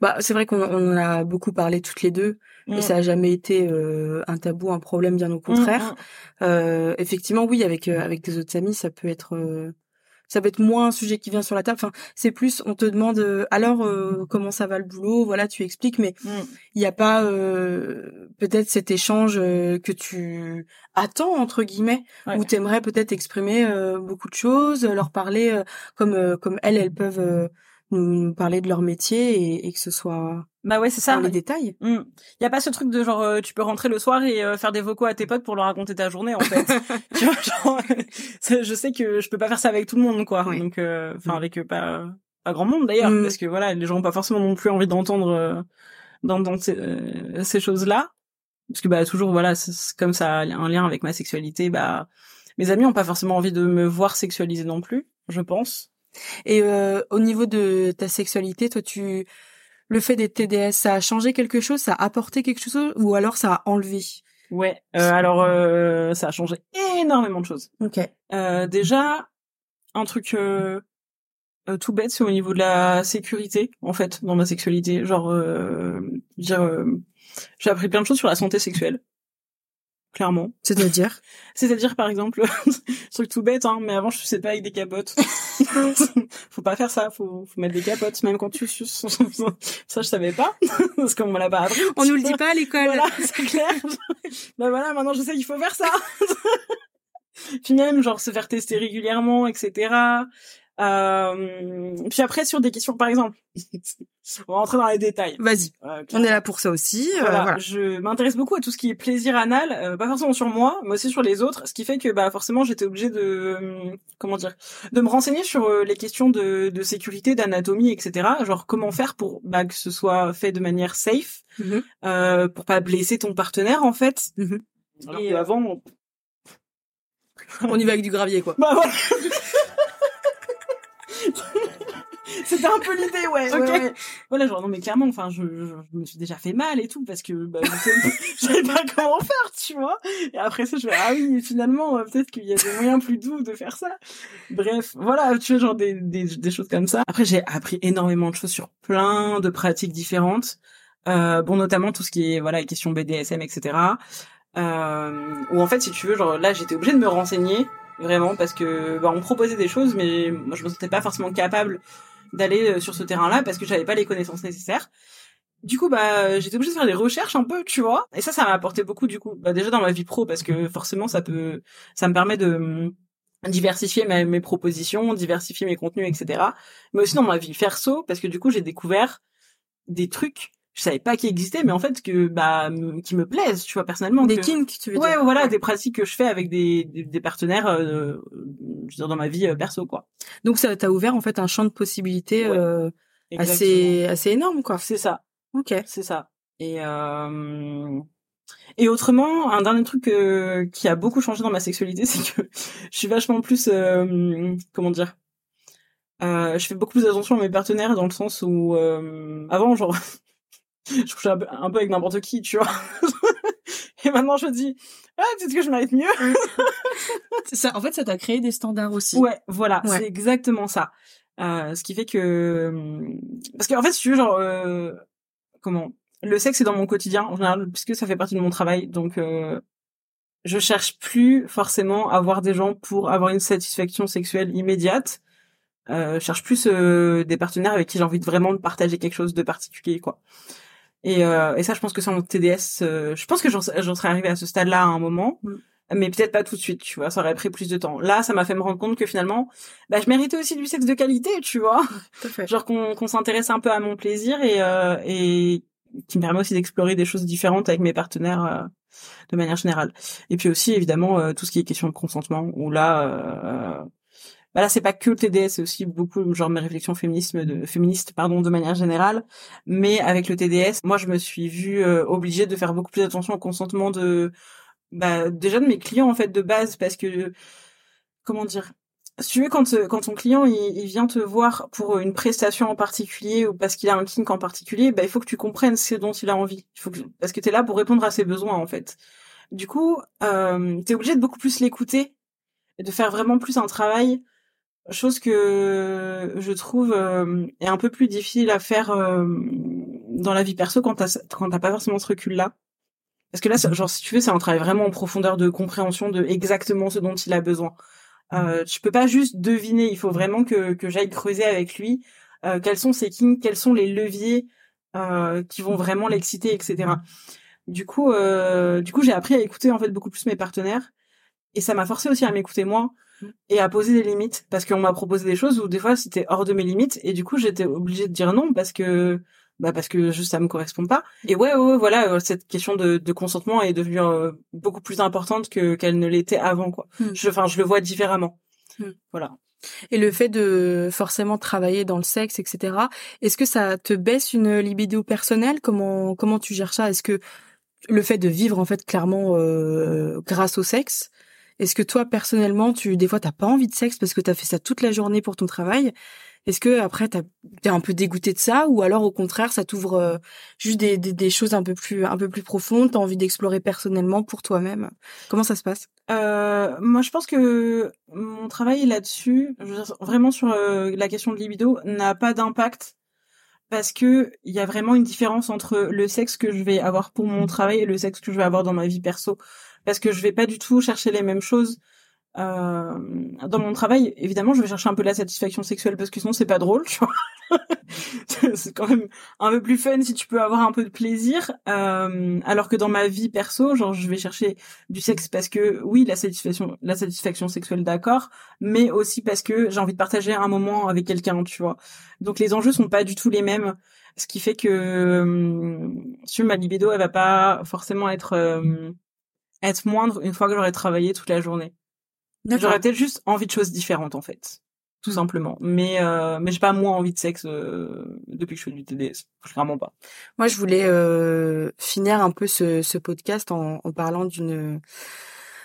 Bah, c'est vrai qu'on en a beaucoup parlé toutes les deux et hmm. ça a jamais été euh, un tabou, un problème, bien au contraire. Hmm, euh, effectivement, oui, avec euh, avec des autres amis, ça peut être euh, ça peut être moins un sujet qui vient sur la table. Enfin, c'est plus, on te demande euh, alors euh, comment ça va le boulot, voilà, tu expliques, mais mm. il n'y a pas euh, peut-être cet échange que tu attends entre guillemets, où tu aimerais peut-être exprimer beaucoup de choses, leur parler comme comme elles, elles peuvent nous, parler de leur métier et, que ce soit bah ouais c'est ça. Dans les détails. Il mmh. y a pas ce truc de genre euh, tu peux rentrer le soir et euh, faire des vocaux à tes potes pour leur raconter ta journée en fait. Tu vois genre je sais que je peux pas faire ça avec tout le monde quoi. Donc euh, enfin mmh. avec pas pas grand monde d'ailleurs mmh. parce que voilà les gens ont pas forcément non plus envie d'entendre dans, ces, ces choses là parce que bah toujours voilà c'est comme ça un lien avec ma sexualité bah mes amis ont pas forcément envie de me voir sexualiser non plus je pense. Et euh, au niveau de ta sexualité, toi, tu le fait d'être TDS, ça a changé quelque chose, ça a apporté quelque chose, ou alors ça a enlevé? Ouais. Euh, alors euh, ça a changé énormément de choses. Ok. Euh, déjà, un truc euh, euh, tout bête, c'est au niveau de la sécurité, en fait, dans ma sexualité. Genre, dire, j'ai appris plein de choses sur la santé sexuelle clairement. C'est-à-dire C'est-à-dire, par exemple, truc tout bête, hein, mais avant, je suçais pas avec des capotes. faut pas faire ça, faut, faut mettre des capotes, même quand tu suces. ça, je savais pas, parce qu'on me l'a pas appris. On nous le dit pas à l'école. Voilà, c'est clair. ben voilà, maintenant, je sais qu'il faut faire ça. Puis même, genre, se faire tester régulièrement, etc. Euh, puis après sur des questions par exemple, on va rentrer dans les détails. Vas-y. Euh, on est là pour ça aussi. Euh, voilà, Je m'intéresse beaucoup à tout ce qui est plaisir anal, pas forcément sur moi, mais aussi sur les autres, ce qui fait que bah forcément j'étais obligée de comment dire, de me renseigner sur les questions de, de sécurité, d'anatomie, etc. Genre comment faire pour bah, que ce soit fait de manière safe, mm pour pas blesser ton partenaire en fait. Mm Et avant, on y va avec du gravier quoi. Bah voilà. C'était un peu l'idée, ouais. Ok. Voilà, genre non mais clairement, enfin, je, je, me suis déjà fait mal et tout parce que bah, je savais pas comment faire, tu vois. Et après ça, je fais ah oui, finalement, euh, peut-être qu'il y a des moyens plus doux de faire ça. Bref, voilà, tu vois, genre des, des, des choses comme ça. Après, j'ai appris énormément de choses sur plein de pratiques différentes. Euh, bon, notamment tout ce qui est voilà question BDSM, etc. Euh, où en fait, si tu veux, genre là, j'étais obligée de me renseigner vraiment parce que bah, on proposait des choses mais moi je me sentais pas forcément capable d'aller euh, sur ce terrain-là parce que j'avais pas les connaissances nécessaires. Du coup, bah, j'étais obligée de faire des recherches un peu, tu vois. Et ça, ça m'a apporté beaucoup, du coup. Bah, déjà dans ma vie pro, parce que forcément, ça peut, ça me permet de hum, diversifier mes propositions, diversifier mes contenus, etc. Mais aussi dans ma vie perso, parce que du coup, j'ai découvert des trucs je savais pas qu'ils existaient mais en fait que bah qui me plaisent tu vois personnellement des kinks tu veux ouais, voilà des pratiques que je fais avec des des, partenaires euh, je veux dire dans ma vie euh, perso quoi. Donc ça t'a ouvert en fait un champ de possibilités euh, assez assez énorme quoi. C'est ça. Ok. C'est ça. Et euh... et autrement un dernier truc qui a beaucoup changé dans ma sexualité c'est que je suis vachement plus comment dire Euh, je fais beaucoup plus attention à mes partenaires dans le sens où euh, avant genre je couchais un peu, un peu avec n'importe qui, tu vois. Et maintenant je me dis ah peut-être que je mérite mieux. ça, en fait, ça t'a créé des standards aussi. Ouais, voilà, c'est exactement ça. Euh, ce qui fait que parce qu'en fait, si tu veux genre euh, comment le sexe est dans mon quotidien en général puisque ça fait partie de mon travail, donc euh, je cherche plus forcément à voir des gens pour avoir une satisfaction sexuelle immédiate. Euh, je cherche plus des partenaires avec qui j'ai envie de vraiment de partager quelque chose de particulier, quoi. Et, euh, et ça, je pense que mon TDS. Euh, je pense que j'en serais arrivé à ce stade-là à un moment, mm. mais peut-être pas tout de suite. Tu vois, ça aurait pris plus de temps. Là, ça m'a fait me rendre compte que finalement, bah, je méritais aussi du sexe de qualité, tu vois. Genre qu'on qu'on s'intéresse un peu à mon plaisir et euh, et qui me permet aussi d'explorer des choses différentes avec mes partenaires euh, de manière générale. Et puis aussi évidemment euh, tout ce qui est question de consentement où là euh, bah là c'est pas que le TDS, c'est aussi beaucoup genre mes réflexions féminisme féministes pardon de manière générale, mais avec le TDS, moi je me suis vue obligée de faire beaucoup plus attention au consentement de bah déjà de mes clients en fait de base parce que comment dire si tu veux, quand, euh, quand ton client il, vient te voir pour une prestation en particulier ou parce qu'il a un kink en particulier, bah, il faut que tu comprennes ce dont il a envie. Il faut que, parce que tu es là pour répondre à ses besoins, en fait. Du coup, euh, tu es obligé de beaucoup plus l'écouter et de faire vraiment plus un travail, chose que je trouve euh, est un peu plus difficile à faire euh, dans la vie perso quand t'as quand t'as pas forcément ce recul-là. Parce que là, genre, si tu veux, c'est un travail vraiment en profondeur de compréhension de exactement ce dont il a besoin. Euh, je peux pas juste deviner, il faut vraiment que, que j'aille creuser avec lui euh, quels sont ses kinks, quels sont les leviers euh, qui vont vraiment l'exciter, etc. Du coup, euh, du coup, j'ai appris à écouter en fait beaucoup plus mes partenaires et ça m'a forcé aussi à m'écouter moi et à poser des limites parce qu'on m'a proposé des choses où des fois c'était hors de mes limites et du coup j'étais obligée de dire non parce que bah parce que juste ça me correspond pas. Et ouais, ouais, voilà, euh, cette question de, de consentement est devenue euh, beaucoup plus importante que qu'elle ne l'était avant, quoi. Hmm. Je, enfin, je le vois différemment. Hmm. Voilà. Et le fait de forcément travailler dans le sexe, etc. Est-ce que ça te baisse une libido personnelle? Comment comment tu gères ça? Est-ce que le fait de vivre en fait clairement euh, grâce au sexe, est-ce que toi personnellement, tu des fois t'as pas envie de sexe parce que t'as fait ça toute la journée pour ton travail? Est-ce que après t'es un peu dégoûté de ça ou alors au contraire ça t'ouvre euh, juste des, des, choses un peu plus un peu plus profondes, t'as envie d'explorer personnellement pour toi-même? Comment ça se passe? Euh, Moi je pense que mon travail là-dessus, vraiment sur euh, la question de libido, n'a pas d'impact parce que il y a vraiment une différence entre le sexe que je vais avoir pour mon travail et le sexe que je vais avoir dans ma vie perso. Parce que je vais pas du tout chercher les mêmes choses euh, dans mon travail, évidemment, je vais chercher un peu la satisfaction sexuelle parce que sinon c'est pas drôle, tu vois. c'est quand même un peu plus fun si tu peux avoir un peu de plaisir. Euh, alors que dans ma vie perso, genre je vais chercher du sexe parce que oui, la satisfaction, la satisfaction sexuelle, d'accord, mais aussi parce que j'ai envie de partager un moment avec quelqu'un, tu vois. Donc les enjeux sont pas du tout les mêmes, ce qui fait que euh, sur ma libido, elle va pas forcément être euh, être moindre une fois que j'aurai travaillé toute la journée. J'aurais peut-être juste envie de choses différentes en fait, tout hmm. simplement. Mais euh, mais j'ai pas moins envie de sexe euh, depuis que je fais du TDS, vraiment pas. Moi, je voulais euh, finir un peu ce, ce podcast en, en parlant d'une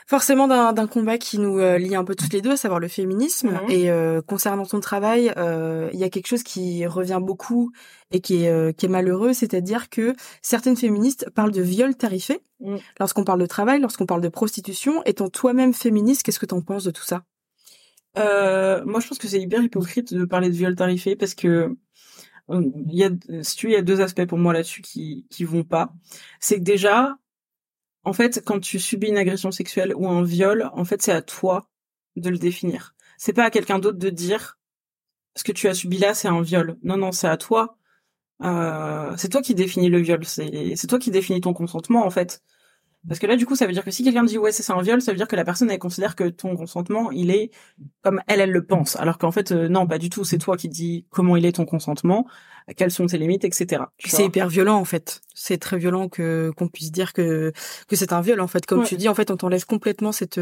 forcément d'un combat qui nous euh, lie un peu tous les deux, à savoir le féminisme. Mhm. Et euh, concernant ton travail, euh, il y a quelque chose qui revient beaucoup et qui est, qui est malheureux, c'est-à-dire que certaines féministes parlent de viol tarifé mm. lorsqu'on parle de travail, lorsqu'on parle de prostitution. Étant toi-même féministe, qu'est-ce que tu en penses de tout ça? Moi, je pense que c'est hyper hypocrite de parler de viol tarifé parce que il y a, si tu il y a deux aspects pour moi là-dessus qui qui vont pas. C'est que déjà, en fait, quand tu subis une agression sexuelle ou un viol, en fait, c'est à toi de le définir. C'est pas à quelqu'un d'autre de dire ce que tu as subi là, c'est un viol. Non, non, c'est à toi. Euh, c'est toi qui définis le viol. C'est toi qui définis ton consentement, en fait. Parce que là, du coup, ça veut dire que si quelqu'un dit ouais, c'est un viol, ça veut dire que la personne elle considère que ton consentement, il est comme elle, elle le pense. Alors qu'en fait, euh, non, pas du tout. C'est toi qui dis comment il est ton consentement, quelles sont tes limites, etc. C'est hyper violent en fait. c'est très violent que qu'on puisse dire que que c'est un viol en fait comme tu dis en fait on t'enlève complètement cette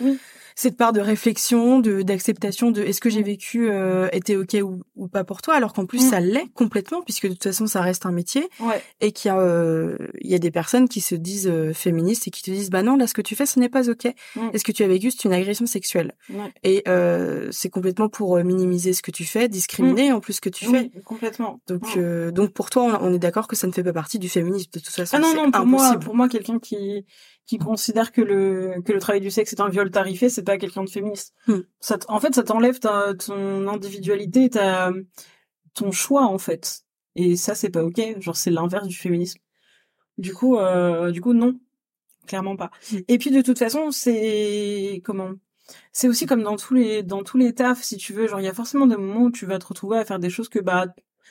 oui cette part de réflexion, de d'acceptation de est-ce que j'ai vécu euh, était ok ou, ou, pas pour toi, alors qu'en plus Mm. ça l'est complètement puisque de toute façon ça reste un métier ouais et qu'il y a euh, il y a des personnes qui se disent euh, féministes et qui te disent bah non là ce que tu fais ce n'est pas ok. Mm. Est-ce que tu as vécu c'est une agression sexuelle? Ouais et euh, c'est complètement pour euh, minimiser ce que tu fais, discriminer en plus ce que tu fais. oui complètement Donc Mm. euh, donc pour toi on, on est d'accord que ça ne fait pas partie du féminisme de toute façon. Ah non non pour moi pour moi quelqu'un qui qui considère que le que le travail du sexe est un viol tarifé c'est pas quelqu'un de féministe. Hmm. Ça en fait ça t'enlève ta ton individualité ta ton choix en fait et ça c'est pas ok genre c'est l'inverse du féminisme. Du coup euh, du coup non clairement pas. Hmm. Et puis de toute façon c'est comment c'est aussi comme dans tous les dans tous les tafs si tu veux genre il y a forcément des moments où tu vas te retrouver à faire des choses que bah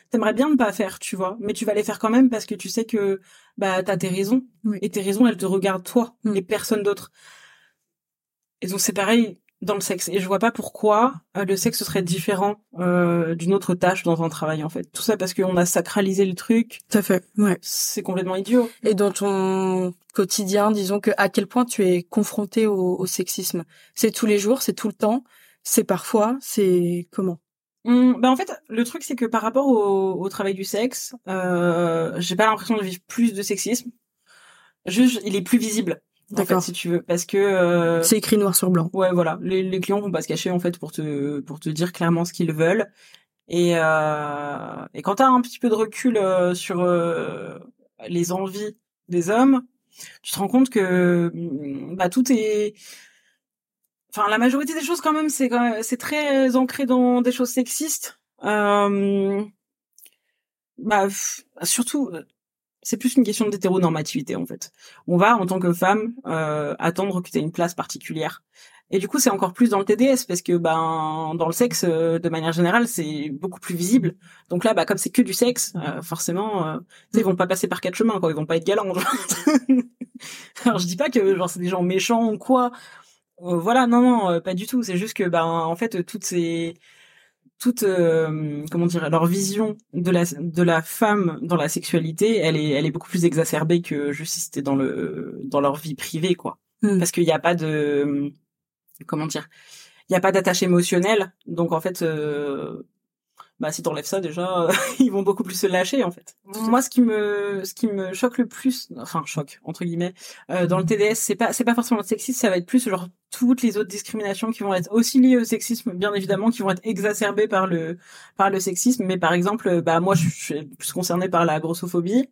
t'aimerais bien ne pas faire tu vois. Mais tu vas les faire quand même parce que tu sais que bah t'as tes raisons. Oui. et tes raisons elles te regardent toi Mm. et personne d'autre. Et donc c'est pareil dans le sexe. Et je vois pas pourquoi euh, le sexe serait différent euh, d'une autre tâche dans un travail en fait. Tout ça parce qu'on a sacralisé le truc. Tout à fait. Ouais. c'est complètement idiot. Et dans ton quotidien, disons que à quel point tu es confronté au, au sexisme? C'est tous les jours, c'est tout le temps, c'est parfois, c'est comment? Hum, bah en fait, le truc c'est que par rapport au, au travail du sexe, euh, j'ai pas l'impression de vivre plus de sexisme. Juste, il est plus visible. En fait, si tu veux, parce que euh, C'est écrit noir sur blanc. ouais, voilà, les, les clients vont pas se cacher en fait pour te pour te dire clairement ce qu'ils veulent. Et euh, et quand t'as un petit peu de recul euh, sur euh, les envies des hommes, tu te rends compte que hum, bah tout est enfin la majorité des choses quand même c'est c'est très ancré dans des choses sexistes. Euh, bah surtout euh, c'est plus une question d'hétéronormativité en fait. On va en tant que femme euh, attendre que tu aies une place particulière. Et du coup c'est encore plus dans le TDS parce que ben dans le sexe euh, de manière générale c'est beaucoup plus visible. Donc là bah comme c'est que du sexe euh, forcément euh, ils vont pas passer par quatre chemins quoi. Ils vont pas être galants genre. alors je dis pas que genre c'est des gens méchants ou quoi euh, voilà, non, non, euh, pas du tout. C'est juste que, ben, en fait, toutes ces, toute, euh, comment dire, leur vision de la de la femme dans la sexualité, elle est, elle est beaucoup plus exacerbée que juste si c'était dans le dans leur vie privée, quoi. Hmm. Parce qu'il n'y a pas de, comment dire, il n'y a pas d'attache émotionnelle. Donc en fait, euh, bah si t'enlèves ça déjà, ils vont beaucoup plus se lâcher en fait. Moi, ce qui me, ce qui me choque le plus, enfin choque entre guillemets, euh, dans le TDS, c'est pas, c'est pas forcément le sexisme, ça va être plus genre toutes les autres discriminations qui vont être aussi liées au sexisme, bien évidemment, qui vont être exacerbées par le, par le sexisme. Mais par exemple, bah moi, je suis plus concernée par la grossophobie,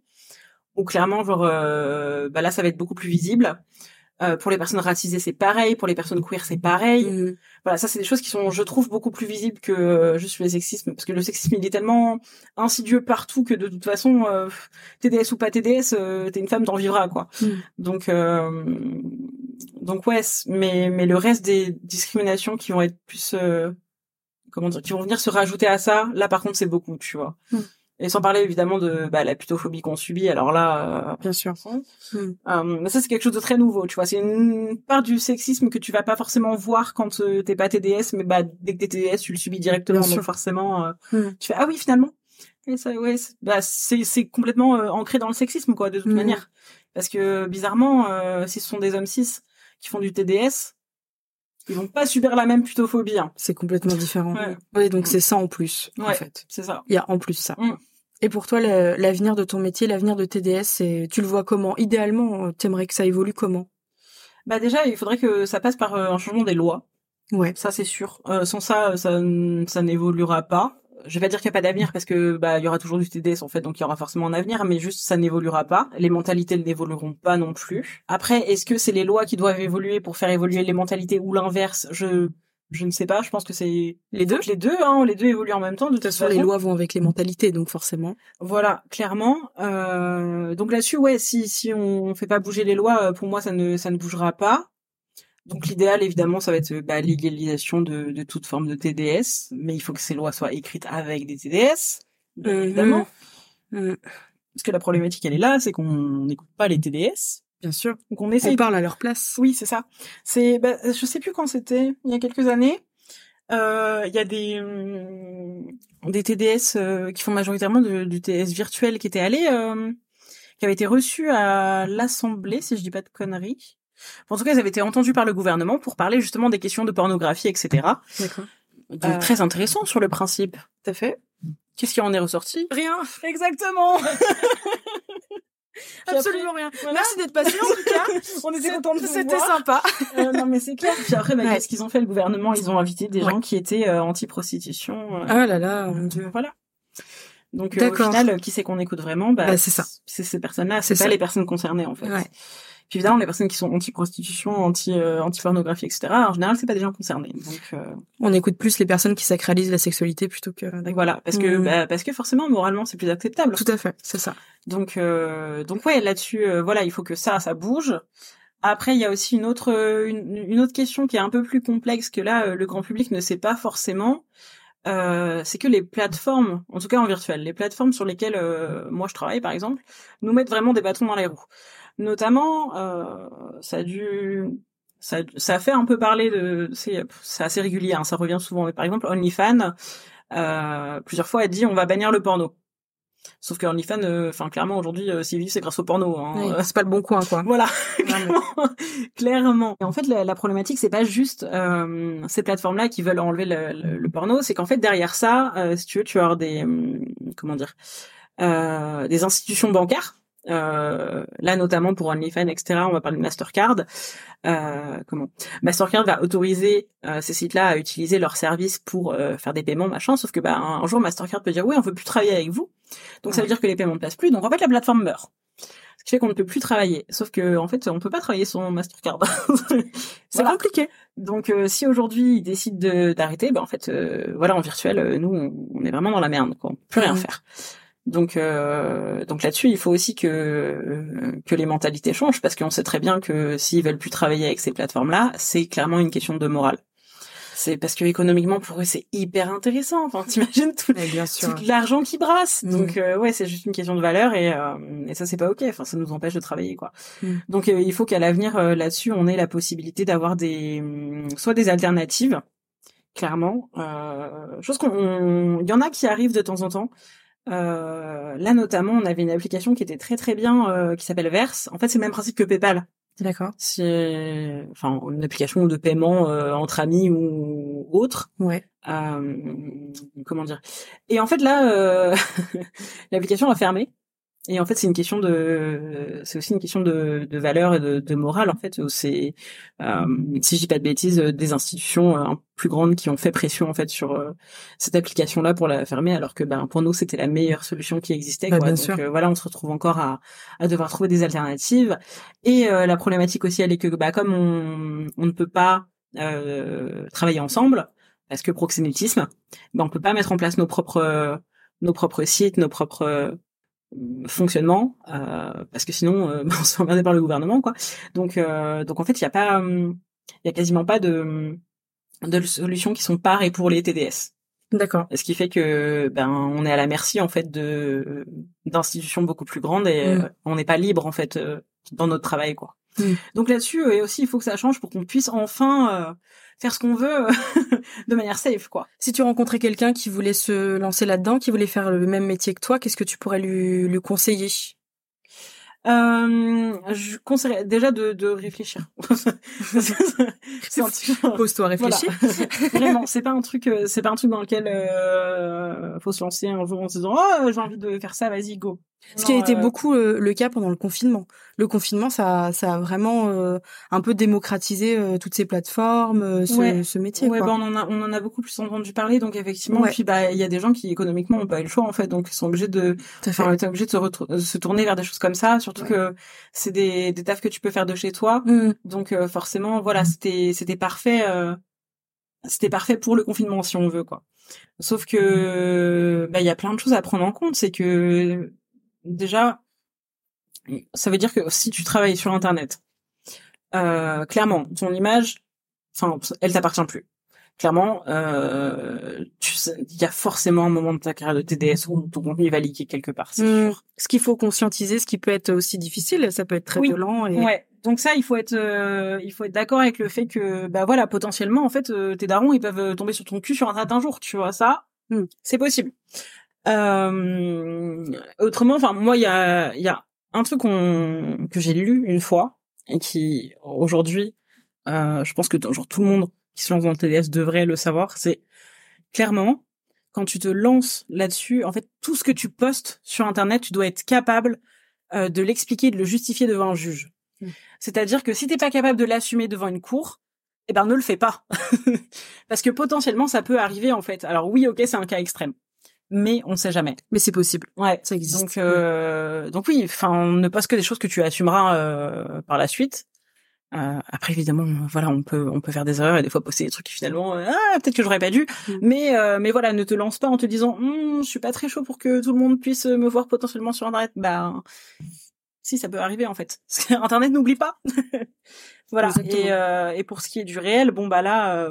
où clairement, genre, euh, bah là, ça va être beaucoup plus visible. Euh, pour les personnes racisées, c'est pareil. Pour les personnes queer, c'est pareil. Mhm. Voilà, ça c'est des choses qui sont, je trouve, beaucoup plus visibles que euh, juste le sexisme, parce que le sexisme il est tellement insidieux partout que de toute façon, euh, TDS ou pas TDS, euh, t'es une femme, t'en vivras quoi. Mm. Donc, euh, donc ouais, mais mais le reste des discriminations qui vont être plus, euh, comment dire, qui vont venir se rajouter à ça, là par contre c'est beaucoup, tu vois. Mm. Et sans parler évidemment de bah, la putophobie qu'on subit, alors là, euh, Bien sûr. Euh, mais ça c'est quelque chose de très nouveau, tu vois. C'est une part du sexisme que tu vas pas forcément voir quand euh, t'es pas TDS, mais bah dès que t'es TDS, tu le subis directement, Bien donc sûr. forcément, euh, Mm. tu fais ah oui finalement. Et ça, ouais, c'est- bah c'est c'est complètement euh, ancré dans le sexisme quoi, de toute Mm. manière. Parce que bizarrement, euh, si ce sont des hommes cis qui font du TDS, ils vont pas subir la même putophobie. Hein. C'est complètement différent. Ouais. Oui, donc c'est ça en plus, en fait. C'est ça. Il y a en plus ça. Mm. Et pour toi, l'avenir de ton métier, l'avenir de TDS, tu le vois comment? Idéalement, euh, t'aimerais que ça évolue comment? Bah déjà, il faudrait que ça passe par euh, un changement des lois. Ouais. Ça c'est sûr. Euh, sans ça, ça, ça n'évoluera pas. Je vais pas dire qu'il n'y a pas d'avenir parce que bah il y aura toujours du TDS en fait, donc il y aura forcément un avenir, mais juste ça n'évoluera pas. Les mentalités n'évolueront pas non plus. Après, est-ce que c'est les lois qui doivent évoluer pour faire évoluer les mentalités ou l'inverse? Je je ne sais pas. Je pense que c'est Les deux les deux. Hein, les deux évoluent en même temps. De toute façon, les lois vont avec les mentalités, donc forcément. Voilà, clairement. Euh, donc là-dessus, ouais, si si on fait pas bouger les lois, euh, pour moi ça ne ça ne bougera pas. Donc l'idéal, évidemment, ça va être bah, l'égalisation de, de toute forme de TDS, mais il faut que ces lois soient écrites avec des TDS, Mhm. évidemment. Mhm. Parce que la problématique, elle est là, c'est qu'on n'écoute pas les TDS, Bien sûr. donc on On essaye. parle à leur place. Oui, c'est ça. C'est, bah, je sais plus quand c'était, il y a quelques années. Euh, Il y a des hum, des TDS euh, qui font majoritairement de- du TDS virtuel qui étaient allés euh, qui avaient été reçus à l'Assemblée, si je dis pas de conneries. En tout cas, ils avaient été entendus par le gouvernement pour parler justement des questions de pornographie, etc. D'accord. Donc Euh, très intéressant sur le principe. Tout à fait. Qu'est-ce qui en est ressorti? Rien. Exactement. Absolument rien. voilà. Merci d'être passé en tout cas. On était contents de vous C'était sympa. Euh, non mais c'est clair. Puis après, bah, Ouais. qu'est-ce qu'ils ont fait le gouvernement? Ils ont invité des Ouais. gens qui étaient euh, anti-prostitution. euh, Ah là là, mon dieu. Voilà. Donc au final, qui c'est qu'on écoute vraiment? Bah, Bah, c'est ça. C'est ces personnes-là, c'est C'est pas ça. les personnes concernées en fait. Ouais. Puis évidemment, les personnes qui sont anti-prostitution, anti euh, anti-pornographie, etc. En général, c'est pas des gens concernés. Donc, euh, On écoute plus les personnes qui sacralisent la sexualité plutôt que. voilà, parce que Mhm. bah, parce que forcément, moralement, c'est plus acceptable. Tout à fait, c'est ça. Donc euh, donc ouais, là-dessus, euh, voilà, il faut que ça, ça bouge. Après, il y a aussi une autre une, une autre question qui est un peu plus complexe que là, le grand public ne sait pas forcément. Euh, c'est que les plateformes, en tout cas en virtuel, les plateformes sur lesquelles euh, moi je travaille par exemple, nous mettent vraiment des bâtons dans les roues. Notamment, euh, ça a dû, ça, ça a fait un peu parler de, c'est, c'est assez régulier, hein, ça revient souvent. Mais par exemple, OnlyFans, euh, plusieurs fois a dit on va bannir le porno. Sauf que OnlyFans, euh, enfin clairement aujourd'hui, euh, s'ils vivent, c'est grâce au porno. Hein. C'est pas le bon coin, quoi. voilà, clairement, clairement. Et en fait, la, la problématique, c'est pas juste euh, ces plateformes-là qui veulent enlever le, le- le porno, c'est qu'en fait derrière ça, euh, si tu veux, tu vas avoir des hum, comment dire, euh, des institutions bancaires. Euh, là, notamment pour OnlyFans, etc. On va parler de Mastercard. Euh, comment? Mastercard va autoriser euh, ces sites-là à utiliser leurs services pour euh, faire des paiements, machin. Sauf que bah, un, un jour, Mastercard peut dire oui, on veut plus travailler avec vous. Donc ça veut dire que les paiements ne passent plus. Donc en fait, la plateforme meurt. Ce qui fait qu'on ne peut plus travailler. Sauf que en fait, on peut pas travailler sans Mastercard. C'est Voilà. compliqué. Donc euh, si aujourd'hui ils décident de- d'arrêter, ben en fait euh, voilà en virtuel nous on, on est vraiment dans la merde quoi, on peut plus rien faire. Donc euh, donc là-dessus il faut aussi que euh, que les mentalités changent parce qu'on sait très bien que s'ils veulent plus travailler avec ces plateformes là, c'est clairement une question de morale. C'est parce que économiquement pour eux c'est hyper intéressant. Enfin t'imagines tout, tout l'argent qui brasse. Mhm. Donc euh, ouais, c'est juste une question de valeur et, euh, et ça c'est pas ok. Enfin ça nous empêche de travailler quoi. Mhm. Donc euh, il faut qu'à l'avenir euh, là-dessus on ait la possibilité d'avoir des hum, soit des alternatives clairement. Euh, chose qu'on on- il y en a qui arrivent de temps en temps. Euh, là notamment on avait une application qui était très très bien euh, qui s'appelle Verse. En fait c'est le même principe que PayPal. D'accord. C'est enfin une application de paiement euh, entre amis ou autre. Ouais. Euh, comment dire? Et en fait là, euh, l'application a fermé. Et en fait, c'est une question de, c'est aussi une question de, de valeur et de, de morale en fait. C'est, euh, si je dis pas de bêtises, des institutions euh, plus grandes qui ont fait pression en fait sur euh, cette application-là pour la fermer, alors que ben pour nous c'était la meilleure solution qui existait. Bah, quoi. bien Donc sûr. euh, voilà, on se retrouve encore à, à devoir trouver des alternatives. Et euh, la problématique aussi, elle est que bah comme on, on ne peut pas euh, travailler ensemble parce que proxénétisme, ben on peut pas mettre en place nos propres nos propres sites, nos propres fonctionnements euh, parce que sinon euh, ben, on se fait emmerder par le gouvernement quoi. Donc euh, donc en fait, il y a pas il y a quasiment pas de de solutions qui sont par et pour les TDS. D'accord. Ce qui fait que ben on est à la merci en fait de d'institutions beaucoup plus grandes et Mm. euh, on n'est pas libre en fait dans notre travail quoi. Mm. Donc là-dessus euh, et aussi il faut que ça change pour qu'on puisse enfin euh, faire ce qu'on veut de manière safe quoi. Si tu rencontrais quelqu'un qui voulait se lancer là-dedans, qui voulait faire le même métier que toi, qu'est-ce que tu pourrais lui, lui conseiller? Euh, je conseillerais déjà de, de réfléchir. c'est un truc- Pose-toi, Voilà. Vraiment, c'est pas un truc, euh, c'est pas un truc dans lequel euh, faut se lancer un jour en se disant oh j'ai envie de faire ça, vas-y go. Ce qui a été euh, beaucoup euh, le cas pendant le confinement. Le confinement, ça, ça a vraiment euh, un peu démocratisé euh, toutes ces plateformes, euh, ce, Ouais. ce métier. Ouais, quoi. bah, on en a, on en a beaucoup plus entendu parler, donc effectivement. Ouais. Puis bah, il y a des gens qui économiquement ont pas eu le choix en fait, donc ils sont obligés de, enfin, ils sont obligés de se, de se tourner vers des choses comme ça, surtout Ouais. que c'est des, des tafs que tu peux faire de chez toi, Mm. donc euh, forcément, voilà, c'était, c'était parfait, euh, c'était parfait pour le confinement si on veut quoi. Sauf que, bah, il y a plein de choses à prendre en compte, c'est que déjà, ça veut dire que si tu travailles sur Internet, euh, clairement, ton image, enfin, elle t'appartient plus. Clairement, euh, il y a forcément un moment de ta carrière de TDS où ton contenu va liquer quelque part. c'est Mm. sûr. Ce qu'il faut conscientiser, ce qui peut être aussi difficile, ça peut être très Oui. violent. Et... Ouais. Donc ça, il faut être, euh, il faut être d'accord avec le fait que, bah voilà, potentiellement, en fait, euh, tes darons, ils peuvent tomber sur ton cul sur un certain jour, tu vois ça, Mm. c'est possible. Euh, autrement, enfin, moi, il y a, y a un truc qu'on que j'ai lu une fois et qui aujourd'hui, euh, je pense que genre tout le monde qui se lance dans le TDS devrait le savoir, c'est clairement quand tu te lances là-dessus, en fait, tout ce que tu postes sur Internet, tu dois être capable euh, de l'expliquer, de le justifier devant un juge. Mm. C'est-à-dire que si t'es pas capable de l'assumer devant une cour, eh ben ne le fais pas, parce que potentiellement ça peut arriver en fait. Alors oui, ok, c'est un cas extrême, mais on ne sait jamais. Mais c'est possible. Ouais, ça existe. Donc, euh, donc oui, enfin, ne passe que des choses que tu assumeras euh, par la suite. Euh, après, évidemment, voilà, on peut, on peut faire des erreurs et des fois poster des trucs qui finalement, euh, ah, peut-être que j'aurais pas dû. Mm. Mais, euh, mais voilà, ne te lance pas en te disant, hm, je suis pas très chaud pour que tout le monde puisse me voir potentiellement sur Internet. Bah, si, ça peut arriver en fait. Internet n'oublie pas. voilà. Et, et pour ce qui est du réel, bon bah là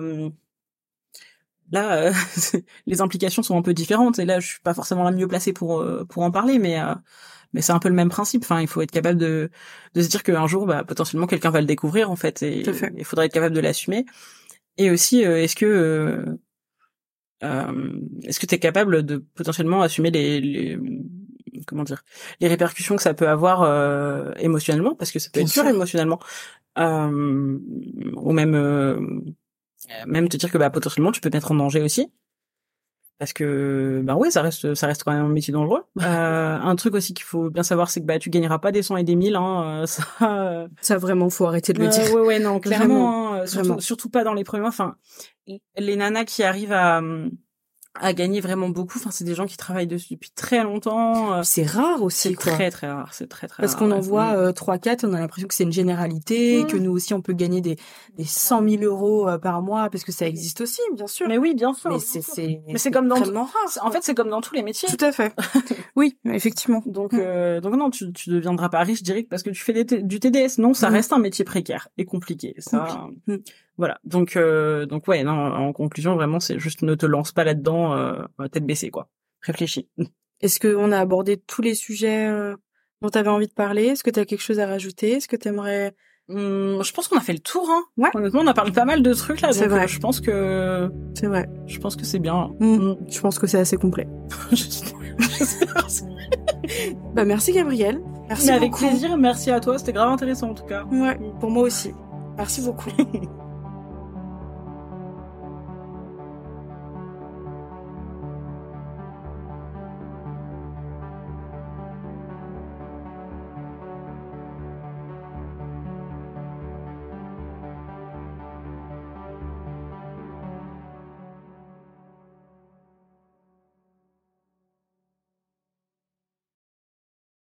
là, euh, les implications sont un peu différentes. Et là, je suis pas forcément la mieux placée pour euh, pour en parler, mais euh, mais c'est un peu le même principe. Enfin, il faut être capable de de se dire qu'un jour, bah, potentiellement, quelqu'un va le découvrir en fait, et il faudrait être capable de l'assumer. Et aussi, est-ce que est-ce que tu es capable de potentiellement assumer les, les comment dire les répercussions que ça peut avoir émotionnellement? Parce que ça peut être sûr émotionnellement ou même euh, même te dire que bah potentiellement tu peux te mettre en danger aussi. Parce que bah ouais ça reste ça reste quand même un métier dangereux. Euh, un truc aussi qu'il faut bien savoir c'est que bah tu gagneras pas des cents et des mille hein euh, ça euh... ça vraiment faut arrêter de le dire. ouais ouais non clairement hein, surtout, surtout, pas dans les premiers enfin les nanas qui arrivent à à gagner vraiment beaucoup. Enfin, c'est des gens qui travaillent dessus depuis très longtemps. Euh. C'est rare aussi. C'est très très rare. C'est très très Parce qu'on en voit euh, trois quatre, on a l'impression que c'est une généralité, que nous aussi on peut gagner des des cent mille euros euh, par mois parce que ça existe aussi, bien sûr. Mais oui, bien sûr. Mais c'est c'est mais c'est comme dans rare, en fait c'est comme dans tous les métiers. Tout à fait. oui, effectivement. Donc mm. donc non, tu tu deviendras pas riche direct parce que tu fais du TDS. Non, ça mm. reste un métier précaire et compliqué. Ça. Voilà. Donc euh, donc ouais, non, en conclusion vraiment c'est juste ne te lance pas là-dedans euh, tête baissée quoi. Réfléchis. Est-ce qu'on a abordé tous les sujets euh, dont tu avais envie de parler? Est-ce que tu as quelque chose à rajouter? Est-ce que tu aimerais hum, je pense qu'on a fait le tour. Hein. Ouais. Honnêtement, on a parlé pas mal de trucs là. C'est vrai. je pense que c'est vrai. Je pense que c'est bien. Mmh. Je pense que c'est assez complet. bah merci Gabriel. Merci avec plaisir. Merci à toi. C'était grave intéressant en tout cas. Ouais. Pour moi aussi. Merci beaucoup.